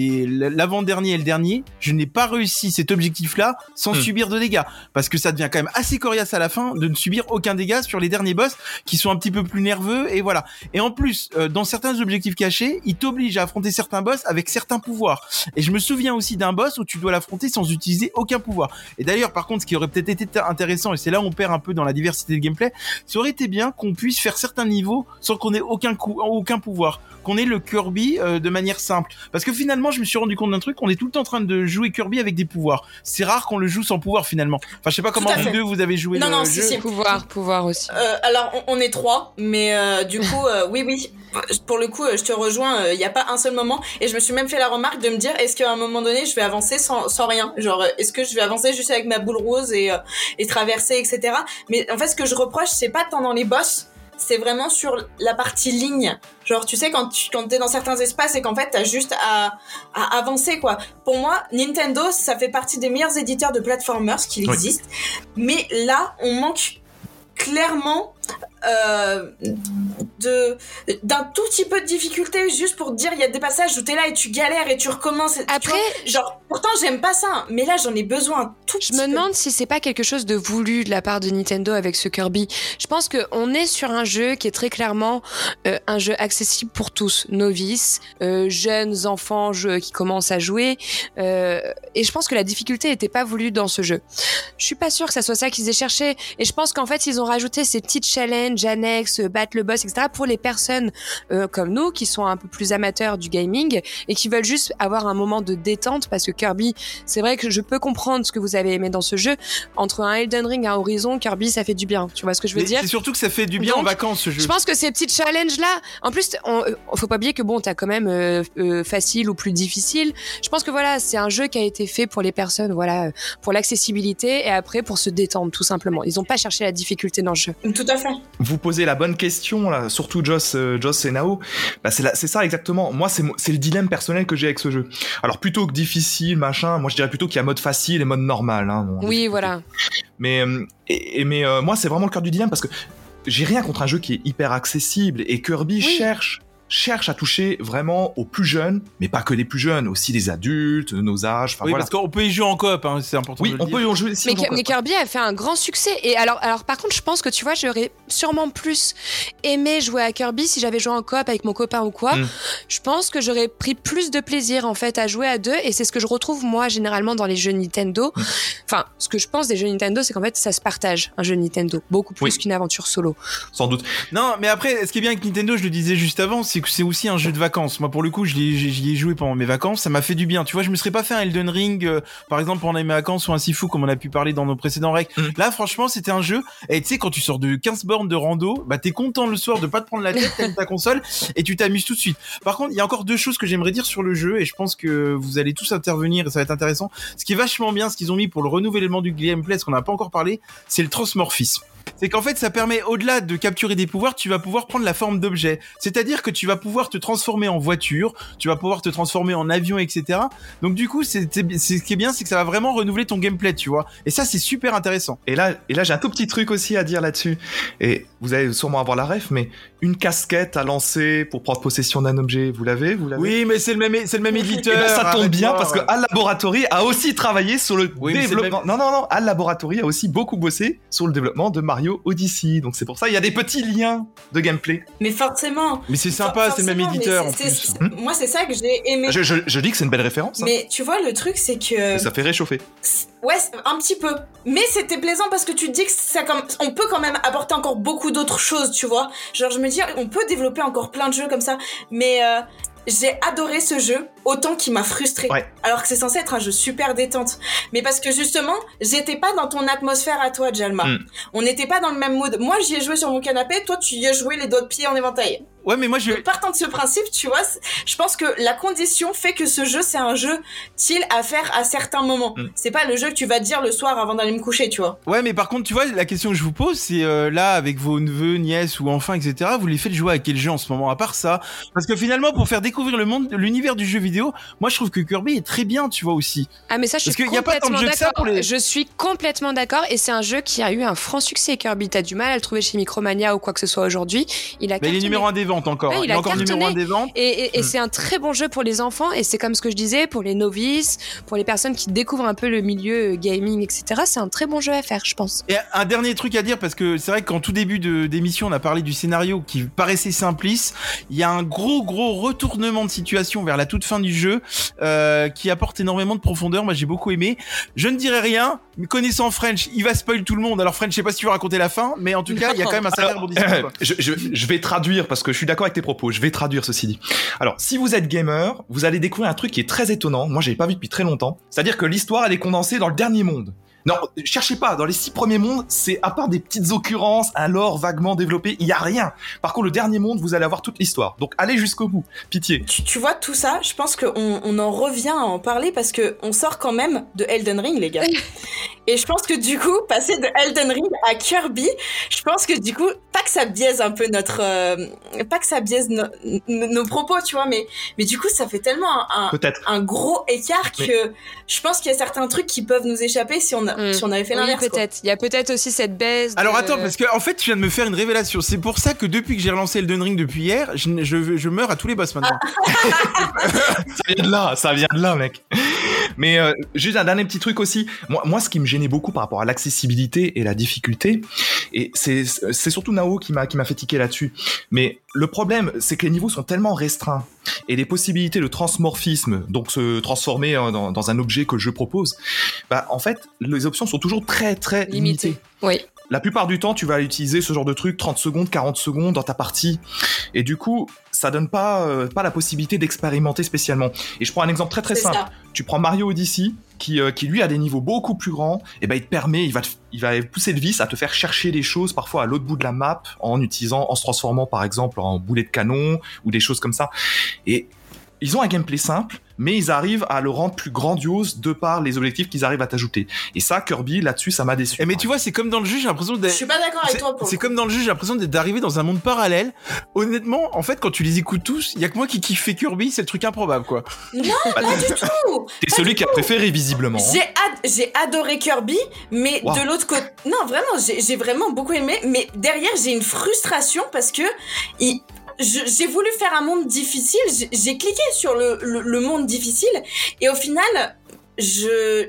l'avant-dernier et le dernier. Je n'ai pas réussi cet objectif-là sans Hmm. subir de dégâts. Parce que ça devient quand même assez coriace à la fin de ne subir aucun dégât sur les derniers boss qui sont un petit peu plus nerveux et voilà. Et en plus, euh, dans certains objectifs cachés, il t'oblige à affronter certains boss avec certains pouvoirs. Et je me souviens aussi d'un boss où tu dois l'affronter sans utiliser aucun pouvoir. Et d'ailleurs, par contre, ce qui aurait peut-être été intéressant, et c'est là où on perd un peu dans la diversité de gameplay, ça aurait été bien qu'on puisse faire certains niveaux sans qu'on ait aucun coup, aucun pouvoir, qu'on ait le Kirby euh, de manière simple. Parce que finalement, je me suis rendu compte d'un truc, on est tout le temps en train de jouer Kirby avec des pouvoirs. C'est rare qu'on le joue sans pouvoir finalement. Enfin, je sais pas comment vous deux vous avez joué Non, le non, si, si. Pouvoir, pouvoir aussi. Euh, alors, on, on est trois, mais euh, du coup, euh, oui, oui. Pour le coup, euh, je te rejoins. Il n'y a pas un seul moment, et je me suis même fait la remarque de me dire est-ce qu'à un moment donné, je vais avancer sans, sans rien? Genre, est-ce que je vais avancer juste avec ma boule rose et, euh, et traverser, etc. Mais en fait, ce que je reproche, c'est pas tant dans les boss, c'est vraiment sur la partie ligne. Genre, tu sais, quand tu quand t'es dans certains espaces et qu'en fait, t'as juste à, à avancer, quoi. Pour moi, Nintendo, ça fait partie des meilleurs éditeurs de platformers qui Oui. existent. Mais là, on manque clairement euh, de d'un tout petit peu de difficulté juste pour dire il y a des passages où t'es là et tu galères et tu recommences. et tu Après, vois, genre pourtant j'aime pas ça, mais là j'en ai besoin un tout Je petit me peu. demande si c'est pas quelque chose de voulu de la part de Nintendo avec ce Kirby. Je pense que on est sur un jeu qui est très clairement euh, un jeu accessible pour tous, novices, euh, jeunes enfants jeux qui commencent à jouer. et je pense que la difficulté n'était pas voulue dans ce jeu. Je suis pas sûre que ça soit ça qu'ils aient cherché. Et je pense qu'en fait ils ont rajouté ces petites challenges annexes, euh, battre le boss, etc. pour les personnes euh, comme nous qui sont un peu plus amateurs du gaming et qui veulent juste avoir un moment de détente parce que Kirby c'est vrai que je peux comprendre ce que vous avez aimé dans ce jeu. Entre un Elden Ring, un Horizon, Kirby, ça fait du bien. Tu vois ce que je veux Mais dire? C'est surtout que ça fait du bien en vacances ce jeu. Je pense que ces petits challenges là, en plus, on, euh, faut pas oublier que bon, t'as quand même euh, euh, facile ou plus difficile. Je pense que voilà, c'est un jeu qui a été fait pour les personnes, voilà, euh, pour l'accessibilité et après pour se détendre tout simplement. Ils ont pas cherché la difficulté dans le jeu. Tout à fait. Vous posez la bonne question là, surtout Joss, euh, Joss et Nao. Bah, c'est ça exactement. Moi, c'est le dilemme personnel que j'ai avec ce jeu. Alors plutôt que difficile, machin, moi je dirais plutôt qu'il y a mode facile et mode normal. Hein, bon, Oui, voilà. Mais euh, et, et- mais euh, moi, c'est vraiment le cœur du dilemme parce que j'ai rien contre un jeu qui est hyper accessible et Kirby Oui. cherche cherche à toucher vraiment aux plus jeunes, mais pas que les plus jeunes, aussi les adultes, nos âges. Oui, voilà. parce qu'on peut y jouer en coop, hein, c'est important. Oui, de le on dire. peut y jouer. si Mais, Kirby a fait un grand succès. Et alors, alors, par contre, je pense que tu vois, j'aurais sûrement plus aimé jouer à Kirby si j'avais joué en coop avec mon copain ou quoi. Mm. Je pense que j'aurais pris plus de plaisir en fait à jouer à deux. Et c'est ce que je retrouve moi généralement dans les jeux Nintendo. Mm. Enfin, ce que je pense des jeux Nintendo, c'est qu'en fait, ça se partage un jeu Nintendo beaucoup plus Oui. qu'une aventure solo. sans doute. Non, mais après, ce qui est bien avec Nintendo, je le disais juste avant, c'est que c'est aussi un jeu de vacances. Moi, pour le coup, je l'ai- j'y ai joué pendant mes vacances, ça m'a fait du bien. Tu vois, je me serais pas fait un Elden Ring, euh, par exemple, pendant mes vacances ou un Sifu, comme on a pu parler dans nos précédents règles. Mm. Là, franchement, c'était un jeu. Et tu sais, quand tu sors de 15 bornes de rando, bah, t'es content le soir de pas te prendre la tête, t'allumes ta console et tu t'amuses tout de suite. Par contre, il y a encore deux choses que j'aimerais dire sur le jeu et je pense que vous allez tous intervenir et ça va être intéressant. Ce qui est vachement bien, ce qu'ils ont mis pour le renouvellement du gameplay, ce qu'on n'a pas encore parlé, c'est le transmorphisme. C'est qu'en fait, ça permet, au-delà de capturer des pouvoirs, tu vas pouvoir prendre la forme d'objet. C'est-à-dire que tu vas pouvoir te transformer en voiture, tu vas pouvoir te transformer en avion, etc. Donc du coup, c'est c'est- c'est- ce qui est bien, c'est que ça va vraiment renouveler ton gameplay, tu vois. Et ça, c'est super intéressant. Et là, et là, j'ai un tout petit truc aussi à dire là-dessus. Et vous allez sûrement avoir la ref, mais une casquette à lancer pour prendre possession d'un objet, vous l'avez, vous l'avez? Oui, mais c'est le même, c'est le même Eh éditeur. ben, ça tombe bien parce que Al Laboratory a aussi travaillé sur le Oui, c'est le développement. Non, non, non. Al Laboratory a aussi beaucoup bossé sur le développement de Mario Odyssey. Donc c'est pour ça il y a des petits liens de gameplay. Mais forcément. Mais c'est sympa, c'est le même éditeur en plus. Hmm Moi, c'est ça que j'ai aimé. Je, je- je dis que c'est une belle référence. hein. Mais tu vois, le truc, c'est que. Ça fait réchauffer. Ouais, un petit peu. Mais c'était plaisant parce que tu te dis que ça comme on peut quand même apporter encore beaucoup d'autres choses, tu vois. Genre je me dis on peut développer encore plein de jeux comme ça, mais euh, j'ai adoré ce jeu autant qu'il m'a frustré. Ouais. Alors que c'est censé être un jeu super détente. Mais parce que justement, j'étais pas dans ton atmosphère à toi, Jalma. Mm. On n'était pas dans le même mood. Moi, j'y ai joué sur mon canapé, toi tu y as joué les doigts de pied en éventail. Ouais, mais moi je. Partant de ce principe, tu vois, je pense que la condition fait que ce jeu, c'est un jeu til à faire à certains moments. Mm. C'est pas le jeu que tu vas te dire le soir avant d'aller me coucher, tu vois. Ouais, mais par contre, tu vois, la question que je vous pose, c'est euh, là, avec vos neveux, nièces ou enfants, etc., vous les faites jouer à quel jeu en ce moment, à part ça? Parce que finalement, pour faire découvrir le monde, l'univers du jeu vidéo, moi je trouve que Kirby est très bien, tu vois, aussi. Ah mais ça je Parce suis qu'il y a pas tant de complètement jeux que ça d'accord. pour les- Je suis complètement d'accord et c'est un jeu qui a eu un franc succès Kirby. T'as du mal à le trouver chez Micromania ou quoi que ce soit aujourd'hui. Il a Mais il est numéro un des ventes encore. Ouais, il il est a encore numéro cartonné. un des ventes. Et, et- et Mm. c'est un très bon jeu pour les enfants et c'est comme ce que je disais pour les novices, pour les personnes qui découvrent un peu le milieu euh, gaming, etc. C'est un très bon jeu à faire, je pense. Et un dernier truc à dire, parce que c'est vrai qu'en tout début de- d'émission, on a parlé du scénario qui paraissait simpliste. Il y a un gros, gros retournement de situation vers la toute fin du jeu euh, qui apporte énormément de profondeur. Moi, j'ai beaucoup aimé. Je ne dirai rien, mais connaissant French, il va spoil tout le monde. Alors, French, je sais pas si tu veux raconter la fin, mais en tout cas, il y a quand même un rebondissement. quoi. je, je- je vais traduire parce que je suis d'accord avec tes propos. Je vais traduire ceci dit. Alors, si vous êtes gamer, vous allez découvrir un truc qui est très étonnant. Moi, j'avais pas vu depuis très longtemps. C'est-à-dire que l'histoire, elle est condensée dans le dernier monde. Non, cherchez pas. Dans les six premiers mondes, c'est à part des petites occurrences, un lore vaguement développé, il y a rien. Par contre, le dernier monde, vous allez avoir toute l'histoire. Donc, allez jusqu'au bout. Pitié. Tu, tu vois, tout ça, je pense qu'on on en revient à en parler parce que on sort quand même de Elden Ring, les gars. Et je pense que du coup, passer de Elden Ring à Kirby, je pense que du coup, pas que ça biaise un peu notre, euh, pas que ça biaise no- no- nos propos, tu vois, mais mais du coup, ça fait tellement un, un, Peut-être. un gros écart Mais- que je pense qu'il y a certains trucs qui peuvent nous échapper si on a, Mm. si on avait fait Oui, l'inverse. quoi. peut-être. Il y a peut-être aussi cette baisse. Alors attends, parce que en fait, tu viens de me faire une révélation. C'est pour ça que depuis que j'ai relancé Elden Ring depuis hier, je, je, je meurs à tous les boss maintenant. Ça vient de là, ça vient de là, mec. Mais euh, juste un dernier petit truc aussi. Moi, moi, ce qui me gênait beaucoup par rapport à l'accessibilité et la difficulté, et c'est surtout Nao qui m'a qui m'a fait tiquer là-dessus. Mais le problème, c'est que les niveaux sont tellement restreints et les possibilités de transmorphisme, donc se transformer euh, dans, dans un objet que je propose, bah en fait, les options sont toujours très très Limité. limitées. Oui. La plupart du temps, tu vas utiliser ce genre de truc 30 secondes, 40 secondes dans ta partie. Et du coup, ça donne pas, euh, pas la possibilité d'expérimenter spécialement. Et je prends un exemple très très simple. ça. Tu prends Mario Odyssey, qui, euh, qui lui a des niveaux beaucoup plus grands, et ben il te permet, il va, te- il va pousser le vice à te faire chercher des choses parfois à l'autre bout de la map en utilisant, en se transformant par exemple en boulet de canon ou des choses comme ça. Et ils ont un gameplay simple, mais ils arrivent à le rendre plus grandiose de par les objectifs qu'ils arrivent à t'ajouter. Et ça, Kirby, là-dessus, ça m'a déçu. Eh, mais tu vois, c'est comme dans le jeu, j'ai l'impression Je d'être. suis pas d'accord avec toi pour c'est comme dans le jeu, j'ai l'impression d'être d'arriver dans un monde parallèle. Honnêtement, en fait, quand tu les écoutes tous, il y a que moi qui kiffe Kirby, c'est le truc improbable, quoi. Non, pas du tout. T'es celui qui a préféré visiblement. hein. J'ai ad- j'ai adoré Kirby, mais Wow. de l'autre côté, non vraiment, j'ai vraiment beaucoup aimé, mais derrière j'ai une frustration parce que il- je- j'ai voulu faire un monde difficile, j'ai- cliqué sur le, le, le monde difficile et au final.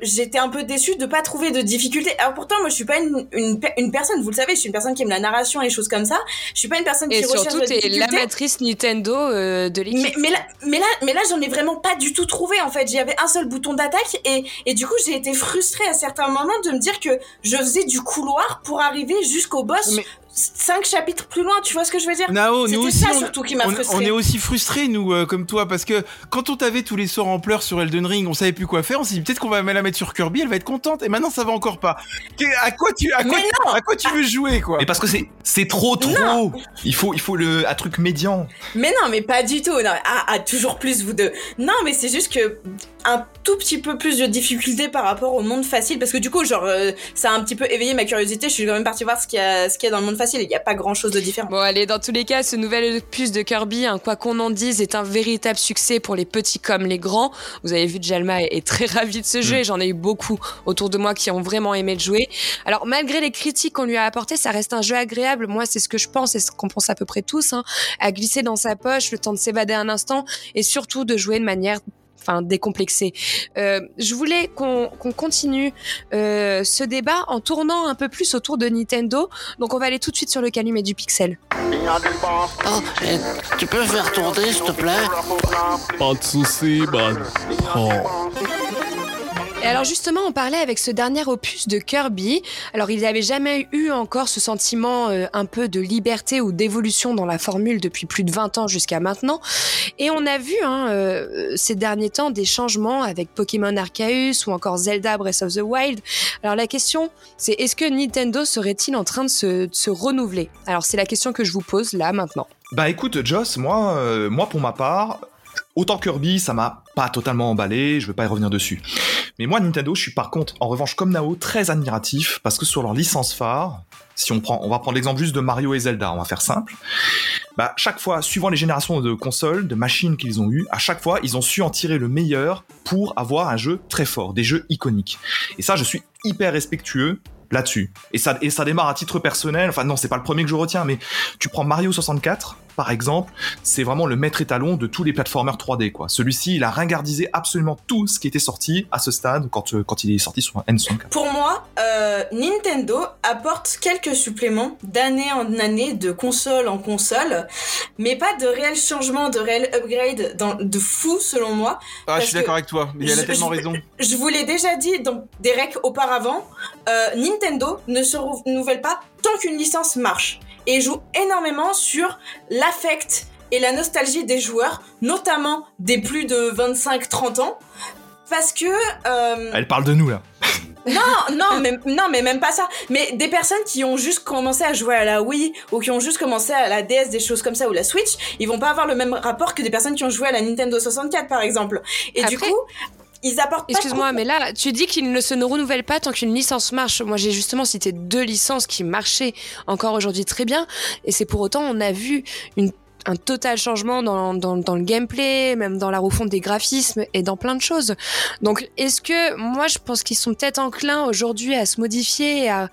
J'étais un peu déçue de pas trouver de difficulté. Alors pourtant moi je suis pas une, une, pe- une personne, vous le savez, je suis une personne qui aime la narration et les choses comme ça. Je suis pas une personne Et qui recherche surtout, la t'es difficulté. l'amatrice Nintendo euh, de l'équipe. Mais, mais là, mais là, mais là, j'en ai vraiment pas du tout trouvé en fait. J'avais un seul bouton d'attaque et, et du coup, j'ai été frustrée à certains moments de me dire que je faisais du couloir pour arriver jusqu'au boss Mais- cinq chapitres plus loin. Tu vois ce que je veux dire Nao, nous C'était aussi, ça on, surtout qui m'a frustrée. on est aussi frustrés, nous, euh, comme toi, parce que quand on t'avait tous les sorts en pleurs sur Elden Ring, on savait plus quoi faire. On s'est dit peut-être qu'on va la mettre sur Kirby, elle va être contente. Et maintenant, ça va encore pas. À quoi tu, à quoi, Mais non à quoi tu veux jouer, quoi Mais parce que c'est c'est trop trop. Il faut il faut le un truc médian. Mais non, mais pas du tout. Non, ah, ah, toujours plus vous deux. Non, mais c'est juste que un tout petit peu plus de difficulté par rapport au monde facile, parce que du coup, genre, euh, ça a un petit peu éveillé ma curiosité. Je suis quand même partie voir ce qu'il y a, ce qu'il y a dans le monde facile. Il n'y a pas grand chose de différent. Bon, allez, dans tous les cas, ce nouvel opus de Kirby, hein, quoi qu'on en dise, est un véritable succès pour les petits comme les grands. Vous avez vu, Jalma est, est très ravi de ce jeu Mm. et j'en ai eu beaucoup autour de moi qui ont vraiment aimé le jouer. Alors, malgré les critiques qu'on lui a apportées, ça reste un jeu agréable. Moi, c'est ce que je pense et ce qu'on pense à peu près tous, hein, à glisser dans sa poche, le temps de s'évader un instant et surtout de jouer de manière enfin décomplexée. Euh, je voulais qu'on qu'on continue euh, ce débat en tournant un peu plus autour de Nintendo. Donc on va aller tout de suite sur le calumet du pixel. Oh, et tu peux faire tourner, s'il te plaît? Pas de soucis, man. Oh. Et alors justement, on parlait avec ce dernier opus de Kirby. Alors il n'avait jamais eu encore ce sentiment euh, un peu de liberté ou d'évolution dans la formule depuis plus de 20 ans jusqu'à maintenant. Et on a vu hein, euh, ces derniers temps des changements avec Pokémon Arceus ou encore Zelda Breath of the Wild. Alors la question, c'est est-ce que Nintendo serait-il en train de se, renouveler? Alors c'est la question que je vous pose là maintenant. Bah écoute, Joss, moi, euh, moi pour ma part, autant Kirby, ça m'a pas totalement emballé, je vais pas y revenir dessus. Mais moi, Nintendo, je suis par contre, en revanche, comme Nao, très admiratif, parce que sur leur licence phare, si on prend, on va prendre l'exemple juste de Mario et Zelda, on va faire simple. Bah, chaque fois, suivant les générations de consoles, de machines qu'ils ont eues, à chaque fois, ils ont su en tirer le meilleur pour avoir un jeu très fort, des jeux iconiques. Et ça, je suis hyper respectueux là-dessus. Et ça, et ça démarre à titre personnel. Enfin, non, c'est pas le premier que je retiens, mais tu prends Mario 64, par exemple, c'est vraiment le maître étalon de tous les platformers 3D, quoi. Celui-ci, il a ringardisé absolument tout ce qui était sorti à ce stade quand, euh, quand il est sorti sur un N64. Pour moi, euh, Nintendo apporte quelques suppléments d'année en année, de console en console, mais pas de réel changement, de réel upgrade dans, de fou selon moi. Ah, je suis d'accord avec toi. Mais elle a tellement je- raison. Je vous l'ai déjà dit dans des recs auparavant, euh, Nintendo ne se renouvelle pas tant qu'une licence marche et joue énormément sur l'affect et la nostalgie des joueurs, notamment des plus de 25-30 ans, parce que euh, Elle parle de nous, là. non, non, mais, non, mais même pas ça. Mais des personnes qui ont juste commencé à jouer à la Wii ou qui ont juste commencé à la DS, des choses comme ça, ou la Switch, ils vont pas avoir le même rapport que des personnes qui ont joué à la Nintendo 64, par exemple. Et du coup, ils apportent. pas Excuse-moi, mais là, tu dis qu'ils ne se renouvellent pas tant qu'une licence marche. Moi, j'ai justement cité deux licences qui marchaient encore aujourd'hui très bien, et c'est pour autant on a vu une un total changement dans, dans, dans le gameplay, même dans la refonte des graphismes et dans plein de choses. Donc, est-ce que moi, je pense qu'ils sont peut-être enclins aujourd'hui à se modifier, et à,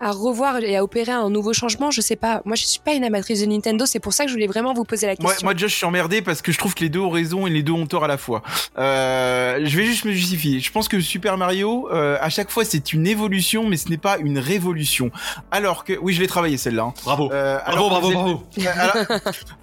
à revoir et à opérer un nouveau changement Je sais pas. Moi, je suis pas une amatrice de Nintendo. C'est pour ça que je voulais vraiment vous poser la question. Moi, moi, déjà, je suis emmerdé parce que je trouve que les deux ont raison et les deux ont tort à la fois. Euh, je vais juste me justifier. Je pense que Super Mario, euh, à chaque fois, c'est une évolution, mais ce n'est pas une révolution. Alors que, oui, je l'ai travaillé celle-là. hein. Bravo. Euh, Bravo, bravo, bravo. alors,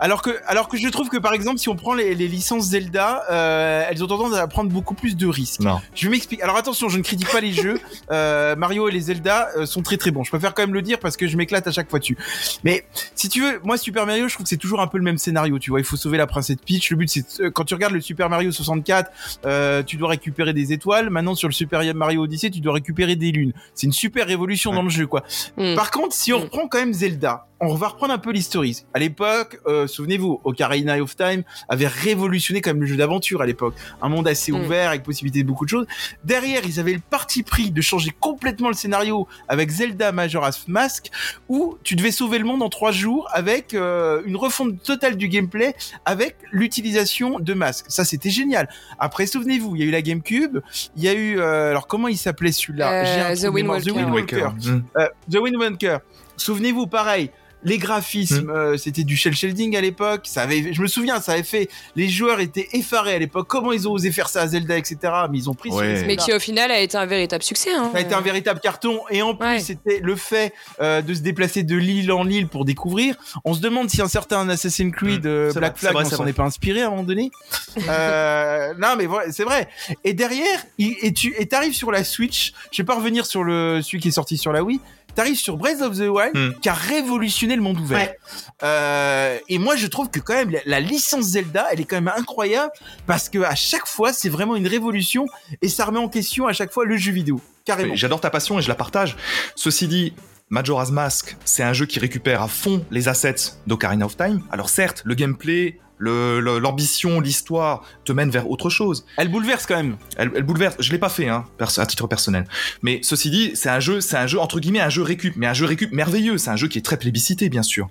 alors que, alors que je trouve que par exemple, si on prend les, les licences Zelda, euh, elles ont tendance à prendre beaucoup plus de risques. Non. Je vais m'expliquer. Alors attention, je ne critique pas les jeux. Euh, Mario et les Zelda euh, sont très très bons. Je préfère quand même le dire parce que je m'éclate à chaque fois dessus. Mais si tu veux, moi Super Mario, je trouve que c'est toujours un peu le même scénario. Tu vois, il faut sauver la princesse Peach. Le but, c'est euh, quand tu regardes le Super Mario 64, euh, tu dois récupérer des étoiles. Maintenant, sur le Super Mario Odyssey, tu dois récupérer des lunes. C'est une super révolution dans le jeu, quoi. Mm. Par contre, si on Mm. reprend quand même Zelda, on va reprendre un peu l'historisme. À l'époque, euh, souvenez-vous, Ocarina of Time avait révolutionné quand même le jeu d'aventure à l'époque. Un monde assez Mm. ouvert avec possibilité de beaucoup de choses. Derrière, ils avaient le parti pris de changer complètement le scénario avec Zelda Majora's Mask, où tu devais sauver le monde en trois jours avec euh, une refonte totale du gameplay avec l'utilisation de masques. Ça, c'était génial. Après, souvenez-vous, il y a eu la GameCube, il y a eu, euh, alors comment il s'appelait celui-là? Euh, The Wind mémoire. Walker. The Wind Wind Walker. Waker. Euh, The Wind Waker. Souvenez-vous, pareil. Les graphismes, euh, c'était du shell shading à l'époque. Ça avait, je me souviens, ça avait fait. Les joueurs étaient effarés à l'époque. Comment ils ont osé faire ça à Zelda, etc. Mais ils ont pris. Ouais. Mais qui au final a été un véritable succès. Hein. Ça a été un véritable carton et en plus Ouais. c'était le fait euh, de se déplacer de l'île en île pour découvrir. On se demande si un certain Assassin's Creed Mm. euh, C'est Black Flag on s'en est pas inspiré à un moment donné. euh, non mais voilà, c'est vrai. Et derrière, il- et tu et t'arrives sur la Switch. Je vais pas revenir sur le celui qui est sorti sur la Wii. T'arrives sur Breath of the Wild Mm. qui a révolutionné le monde ouvert. Ouais. Euh, et moi je trouve que quand même la, la licence Zelda, elle est quand même incroyable parce que à chaque fois c'est vraiment une révolution et ça remet en question à chaque fois le jeu vidéo. Carrément. J'adore ta passion et je la partage. Ceci dit, Majora's Mask, c'est un jeu qui récupère à fond les assets d'Ocarina of Time. Alors certes, le gameplay, l'ambition, l'histoire te mènent vers autre chose. Elle bouleverse quand même. Elle, elle bouleverse. Je l'ai pas fait, hein, perso- à titre personnel. Mais ceci dit, c'est un jeu, c'est un jeu entre guillemets un jeu récup, mais un jeu récup merveilleux. C'est un jeu qui est très plébiscité, bien sûr.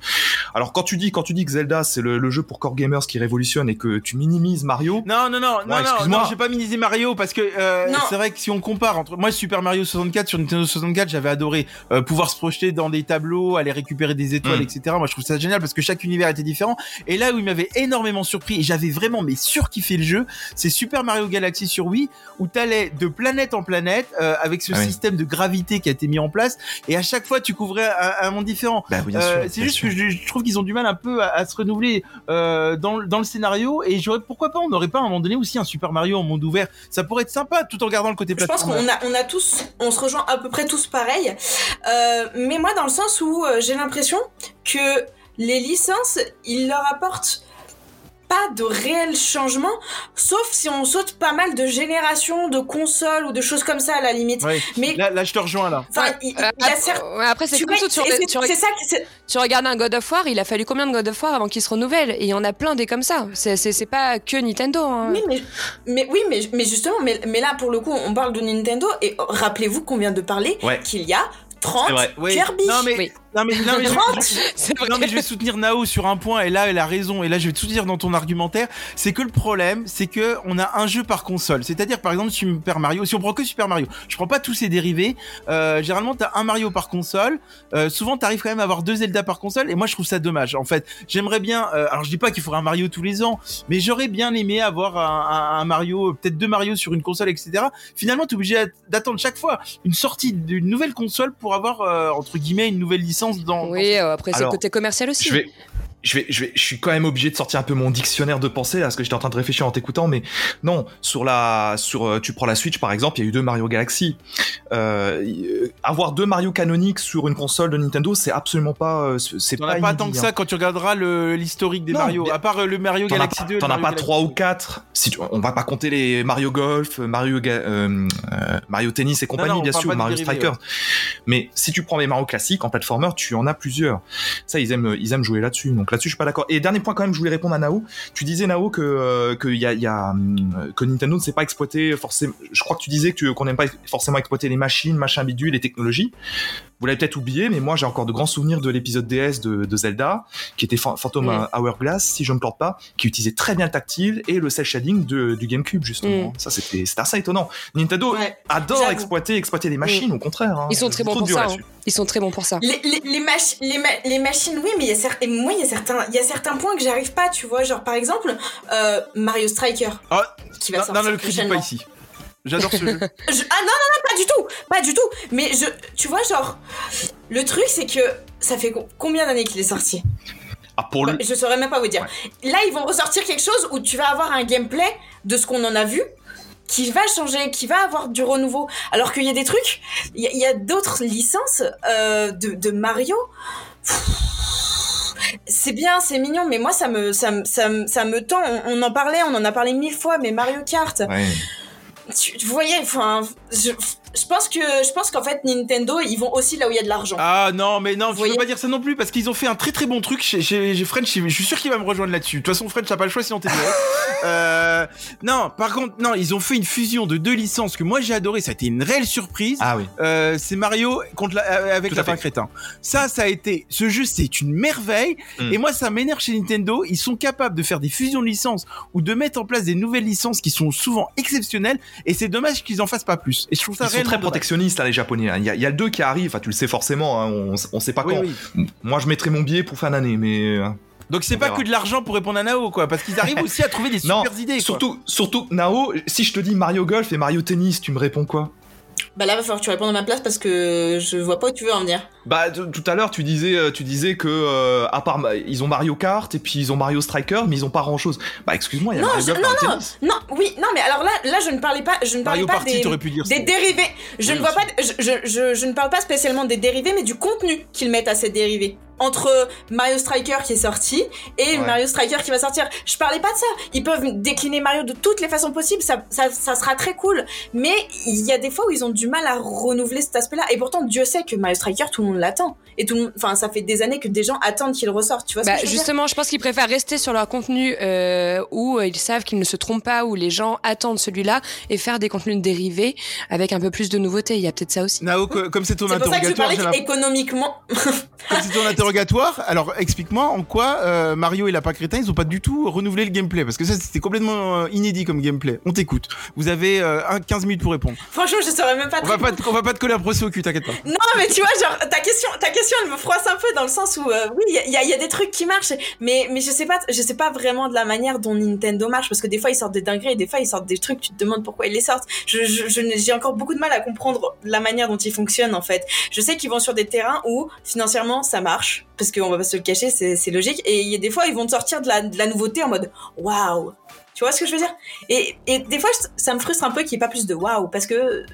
Alors quand tu dis, quand tu dis que Zelda c'est le, le jeu pour core gamers qui révolutionne et que tu minimises Mario, Non, non, non, non, non, excuse-moi. non, j'ai pas minimisé Mario parce que euh, Non. c'est vrai que si on compare entre moi Super Mario 64 sur Nintendo 64, j'avais adoré euh, pouvoir se projeter dans des tableaux, aller récupérer des étoiles, Mm. etc. Moi, je trouve ça génial parce que chaque univers était différent. Et là où il m'avait énormément surpris et j'avais vraiment mais surkiffé le jeu, c'est Super Mario Galaxy sur Wii où t'allais de planète en planète euh, avec ce Ah oui. système de gravité qui a été mis en place et à chaque fois tu couvrais un, un monde différent. bah Euh, c'est juste sûr. que je, je trouve qu'ils ont du mal un peu à, à se renouveler euh, dans, le- dans le scénario et j'aurais pourquoi pas on n'aurait pas à un moment donné aussi un Super Mario en monde ouvert ça pourrait être sympa tout en gardant le côté Je pense qu'on a, on a tous, on se rejoint à peu près tous pareil. Euh, mais moi, dans le sens où euh, j'ai l'impression que les licences, ils leur apportent pas de réel changement, sauf si on saute pas mal de générations de consoles ou de choses comme ça à la limite. Ouais. Mais là, là je te rejoins là il, il a Après, certes. ouais, après, c'est comme tout. Tu, tu- regardes un God of War, il a fallu combien de God of War avant qu'il se renouvelle? Et il y en a plein des comme ça. C'est- pas que Nintendo. hein. Oui, mais, mais oui, mais, mais justement, mais, mais là pour le coup, on parle de Nintendo et rappelez-vous qu'on vient de parler Ouais. qu'il y a 30 C'est vrai. Oui. Kirby. non mais Oui. Non mais non mais je- 30 C'est vrai. Non mais je vais soutenir Nao sur un point et là elle a raison et là je vais tout dire dans ton argumentaire. C'est que le problème c'est que on a un jeu par console. C'est-à-dire par exemple Super Mario si on prend que Super Mario je prends pas tous ses dérivés euh, généralement t'as un Mario par console euh, souvent t'arrives quand même à avoir deux Zelda par console et moi je trouve ça dommage en fait. J'aimerais bien euh, alors je dis pas qu'il faudrait un Mario tous les ans mais j'aurais bien aimé avoir un, un- un Mario peut-être deux Mario sur une console etc finalement t'es obligé d'attendre chaque fois une sortie d'une nouvelle console pour avoir euh, entre guillemets une nouvelle licence dans Oui, euh, après, c'est le côté commercial aussi. Je vais, je vais, je vais, je suis quand même obligé de sortir un peu mon dictionnaire de pensée là, parce que j'étais en train de réfléchir en t'écoutant, mais non, sur la, sur, euh, tu prends la Switch par exemple, il y a eu deux Mario Galaxy. Euh, euh, avoir deux Mario canoniques sur une console de Nintendo, c'est absolument pas, euh, c'est T'en pas as pas tant que hein. ça quand tu regarderas l'historique des Non, Mario. À part le Mario T'en Galaxy pas, 2. t'en as pas trois ou 2. quatre. Si tu- on va pas compter les Mario Golf, Mario, Ga- euh, euh, Mario Tennis et compagnie, non, bien sûr, Mario Strikers. Mais si tu prends les Mario classiques en platformer, tu en as plusieurs. Ça, ils aiment, ils aiment jouer là-dessus. Donc là-dessus, je suis pas d'accord. Et dernier point quand même, je voulais répondre à Nao. Tu disais Nao que euh, hum, que Nintendo ne sait pas exploiter forcément. Je crois que tu disais que qu'on n'aime pas forcément exploiter les machines, machin bidule, les technologies. Vous l'avez peut-être oublié, mais moi j'ai encore de grands souvenirs de l'épisode DS de, de Zelda, qui était Phan- Phantom Mm. Hourglass, si je me plante pas, qui utilisait très bien le tactile et le cel shading de- du GameCube justement. Mm. Ça c'était assez étonnant. Nintendo Ouais. adore exploiter exploiter les machines, au contraire. hein. Ils sont très bons pour ça. hein. Ils sont très bons pour ça. Les, les, les, machi- les, ma- les machines, oui, mais il y a cer- et moi, il y a certains, il y a certains points que j'arrive pas, tu vois. Genre, par exemple, euh, Mario Striker, Ah, qui va non, sortir non, ne le critique pas ici. J'adore ce jeu. Je- ah non, non, non, pas du tout, pas du tout. Mais je, tu vois, genre, le truc, c'est que ça fait co- combien d'années qu'il est sorti? Ah pour le Je saurais même pas vous dire. Là, ils vont ressortir quelque chose où tu vas avoir un gameplay de ce qu'on en a vu qui va changer, qui va avoir du renouveau. Alors qu'il y a des trucs, il y, a- d'autres licences euh, de, de Mario. C'est bien, c'est mignon, mais moi ça me ça me ça me, ça me tend. On, on en parlait, on en a parlé mille fois, mais Mario Kart. Ouais. Tu, vous voyez, enfin, je, je pense que je pense qu'en fait Nintendo ils vont aussi là où il y a de l'argent. Ah non, mais non, je peux pas dire ça non plus parce qu'ils ont fait un très très bon truc chez, chez, chez French. Je suis sûr qu'il va me rejoindre là-dessus. De toute façon, French n'a pas le choix sinon t'es euh, non, par contre, non, ils ont fait une fusion de deux licences que moi j'ai adoré. Ça a été une réelle surprise. Ah oui. Euh, c'est Mario contre la, euh, avec Tout à la fin fait. crétin. Ça, ça a été, ce jeu, c'est une merveille. Mm. Et moi, ça m'énerve chez Nintendo. Ils sont capables de faire des fusions de licences ou de mettre en place des nouvelles licences qui sont souvent exceptionnelles. Et c'est dommage qu'ils en fassent pas plus. Et je trouve ça Ils sont très protectionnistes là, les Japonais. hein. Il y, a, il y a le 2 qui arrive, enfin, tu le sais forcément, hein, on, on sait pas Oui, quand. oui. Moi je mettrais mon billet pour fin d'année, mais. euh, Donc c'est pas verra. que de l'argent pour répondre à Nao, quoi. Parce qu'ils arrivent aussi à trouver des Non, super idées. quoi. Surtout, surtout, Nao, si je te dis Mario Golf et Mario Tennis, tu me réponds quoi? Bah là va falloir que tu répondes à ma place parce que je vois pas où tu veux en venir. Bah tout à l'heure tu disais euh, tu disais que euh, à part ils ont Mario Kart et puis ils ont Mario Striker mais ils ont pas grand chose. Bah excuse-moi il y a Non, je- non, non, non, oui, non, mais alors là, là, je ne parlais pas, je ne parlais Mario pas Party, des, pu dire des dérivés. Je Oui, ne vois aussi. pas, je, je, je, je ne parle pas spécialement des dérivés, mais du contenu qu'ils mettent à ces dérivés. Entre Mario Striker qui est sorti et Ouais. Mario Striker qui va sortir. Je parlais pas de ça. Ils peuvent décliner Mario de toutes les façons possibles. Ça, ça, ça sera très cool. Mais il y a des fois où ils ont du mal à renouveler cet aspect-là. Et pourtant, Dieu sait que Mario Striker, tout le monde l'attend. Et tout le monde, enfin, ça fait des années que des gens attendent qu'il ressorte. Tu vois ce Bah, que je veux dire? justement, je pense qu'ils préfèrent rester sur leur contenu euh, où euh, ils savent qu'ils ne se trompent pas, où les gens attendent celui-là et faire des contenus dérivés avec un peu plus de nouveautés. Il y a peut-être ça aussi. Nao, co- comme c'est ton C'est pour ça que je interrogatoire, qu'économiquement, comme c'est ton interrogatoire, alors explique-moi en quoi euh, Mario et Lapin Crétin, ils ont pas du tout renouvelé le gameplay parce que ça c'était complètement euh, inédit comme gameplay. On t'écoute. Vous avez euh, un- 15 minutes pour répondre. franchement, je saurais même pas. On te va pas, te- on va pas te coller un procès au cul, t'inquiète pas. Non, mais tu vois, genre, ta question, ta question, elle me froisse un peu dans le sens où, euh, oui, il y a, des trucs qui marchent, mais, mais je sais pas, je sais pas vraiment de la manière dont Nintendo marche, parce que des fois, ils sortent des dingueries, des fois, ils sortent des trucs, tu te demandes pourquoi ils les sortent. Je, j'ai encore beaucoup de mal à comprendre la manière dont ils fonctionnent, en fait. Je sais qu'ils vont sur des terrains où, financièrement, ça marche, parce qu'on va pas se le cacher, c'est, logique, et y a des fois, ils vont te sortir de la, de la nouveauté en mode, waouh. Tu vois ce que je veux dire? Et, et des fois, ça me frustre un peu qu'il n'y ait pas plus de waouh, parce que,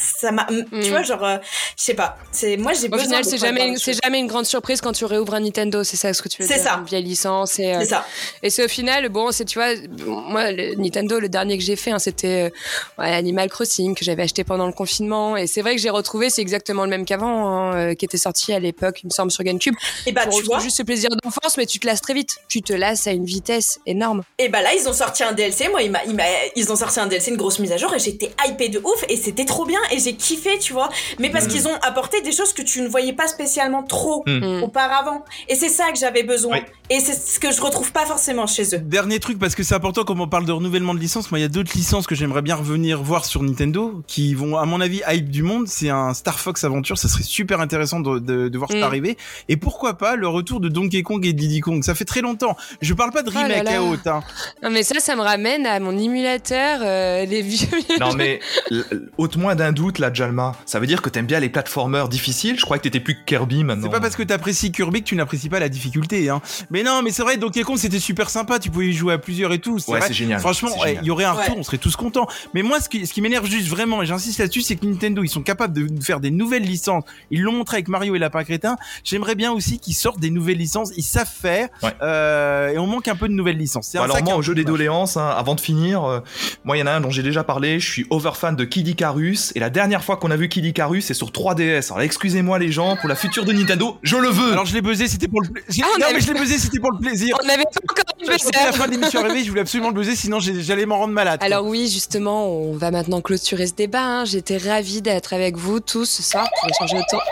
ça m'a, Mm. tu vois, genre, euh, je sais pas. C'est moi j'ai Au besoin. final, de c'est jamais, c'est jamais une grande surprise quand tu réouvres un Nintendo. C'est ça ce que tu veux C'est dire. ça. Une vieille licence. Et, euh, C'est ça. Et c'est au final, bon, c'est, tu vois, moi, le Nintendo, le dernier que j'ai fait, hein, c'était euh, Animal Crossing, que j'avais acheté pendant le confinement. Et c'est vrai que j'ai retrouvé, c'est exactement le même qu'avant, hein, qui était sorti à l'époque, il me semble, sur GameCube. Et bah tu vois. juste ce plaisir d'enfance, mais tu te lasses très vite. Tu te lasses à une vitesse énorme. Et bah là ils ont sorti un DLC. Moi il m'a, il m'a- ils ont sorti un DLC, une grosse mise à jour, et j'étais hypée de ouf. Et c'était trop bien. Et j'ai kiffé, tu vois. Mais parce Mm. qu'ils ont apporté des choses que tu ne voyais pas spécialement trop Mm. auparavant. Et c'est ça que j'avais besoin. Oui. Et c'est ce que je retrouve pas forcément chez eux. Dernier truc, parce que c'est important comme on parle de renouvellement de licence. Moi, il y a d'autres licences que j'aimerais bien revenir voir sur Nintendo, qui vont, à mon avis, hype du monde. C'est un Star Fox Adventure. Ça serait super intéressant de, de, de voir Mm. ça arriver. Et pourquoi pas le retour de Donkey Kong et de Diddy Kong. Ça fait très longtemps. Je parle pas de Oh là remake là. à haute, hein. Non, mais ça, ça me ramène à mon émulateur, euh, les vieux. Non mais l- ôte-moi d'un doute là Jalma. Ça veut dire que t'aimes bien les platformers difficiles? Je crois que t'étais plus que Kirby maintenant. C'est pas parce que t'apprécies Kirby que tu n'apprécies pas la difficulté, hein. Mais non, mais c'est vrai, Donkey Kong c'était super sympa, tu pouvais y jouer à plusieurs et tout. Ouais c'est génial. Franchement, ouais, il y aurait un retour, Ouais. on serait tous contents. Mais moi, ce qui, ce qui m'énerve juste vraiment, et j'insiste là-dessus, c'est que Nintendo, ils sont capables de faire des nouvelles licences. Ils l'ont montré avec Mario et Lapin Crétin. J'aimerais bien aussi qu'ils sortent des nouvelles licences. Ils savent faire. Ouais. Euh, et on manque un peu de nouvelles licences. Un alors moi au jeu des doléances, hein, avant de finir, euh, moi il y en a un dont j'ai déjà parlé, je suis over fan de Kid Icarus et la dernière dernière fois qu'on a vu Kid Icarus, c'est sur 3DS. Alors excusez-moi les gens, pour la future de Nintendo, je le veux. Alors je l'ai buzzé, c'était pour le plaisir. Ah, on non avait- mais je l'ai buzzé, c'était pour le plaisir. On n'avait pas encore sentais la fin de l'émission je voulais absolument le buzzer, sinon j'allais m'en rendre malade. quoi. Alors oui, justement, on va maintenant clôturer ce débat. hein. J'étais ravie d'être avec vous tous ce soir pour échanger autour.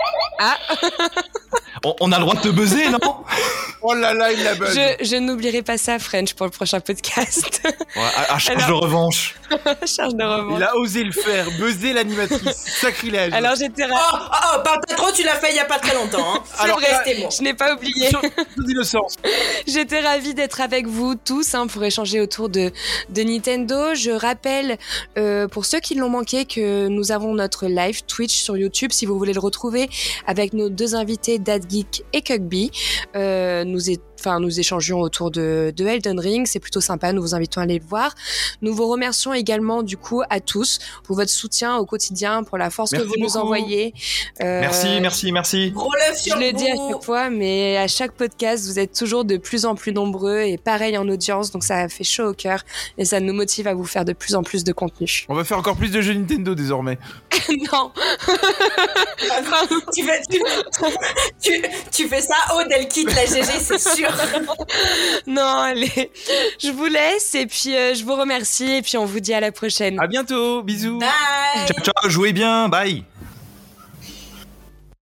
Ah, On, on a le droit de te buzzer, non? Oh là là, il la buzz. je, je n'oublierai pas ça, French, pour le prochain podcast. Ouais, à, à charge Alors- de revanche. Charge de revanche. Il a osé le faire, buzzer l'animatrice. Sacrilège. Alors j'étais Oh, ravie. oh, oh, parle pas trop, tu l'as fait il y a pas très longtemps. Hein. C'est alors, vrai, restez bon. je n'ai pas oublié. Sur toute innocence. J'étais ravie d'être avec vous tous hein, pour échanger autour de, de Nintendo. Je rappelle, euh, pour ceux qui l'ont manqué, que nous avons notre live Twitch sur YouTube. Si vous voulez le retrouver avec nos deux invités, Dad Geek et Cugby, euh, nous, é- enfin, nous échangions autour de, de Elden Ring. C'est plutôt sympa. Nous vous invitons à aller le voir. Nous vous remercions également du coup à tous pour votre soutien au quotidien, pour la force Merci que vous nous envoyez. Euh, Merci, merci, merci. Je sur le dis à chaque fois, mais à chaque podcast, vous êtes toujours de plus en plus nombreux et pareil en audience, donc ça fait chaud au cœur et ça nous motive à vous faire de plus en plus de contenu. On va faire encore plus de jeux Nintendo désormais. non, tu, fais, tu, tu, tu fais ça, oh, elle quitte la GG, c'est sûr. non, allez, je vous laisse et puis euh, je vous remercie et puis on vous dit à la prochaine. À bientôt, bisous. Bye. Ciao, ciao, jouez bien, bye.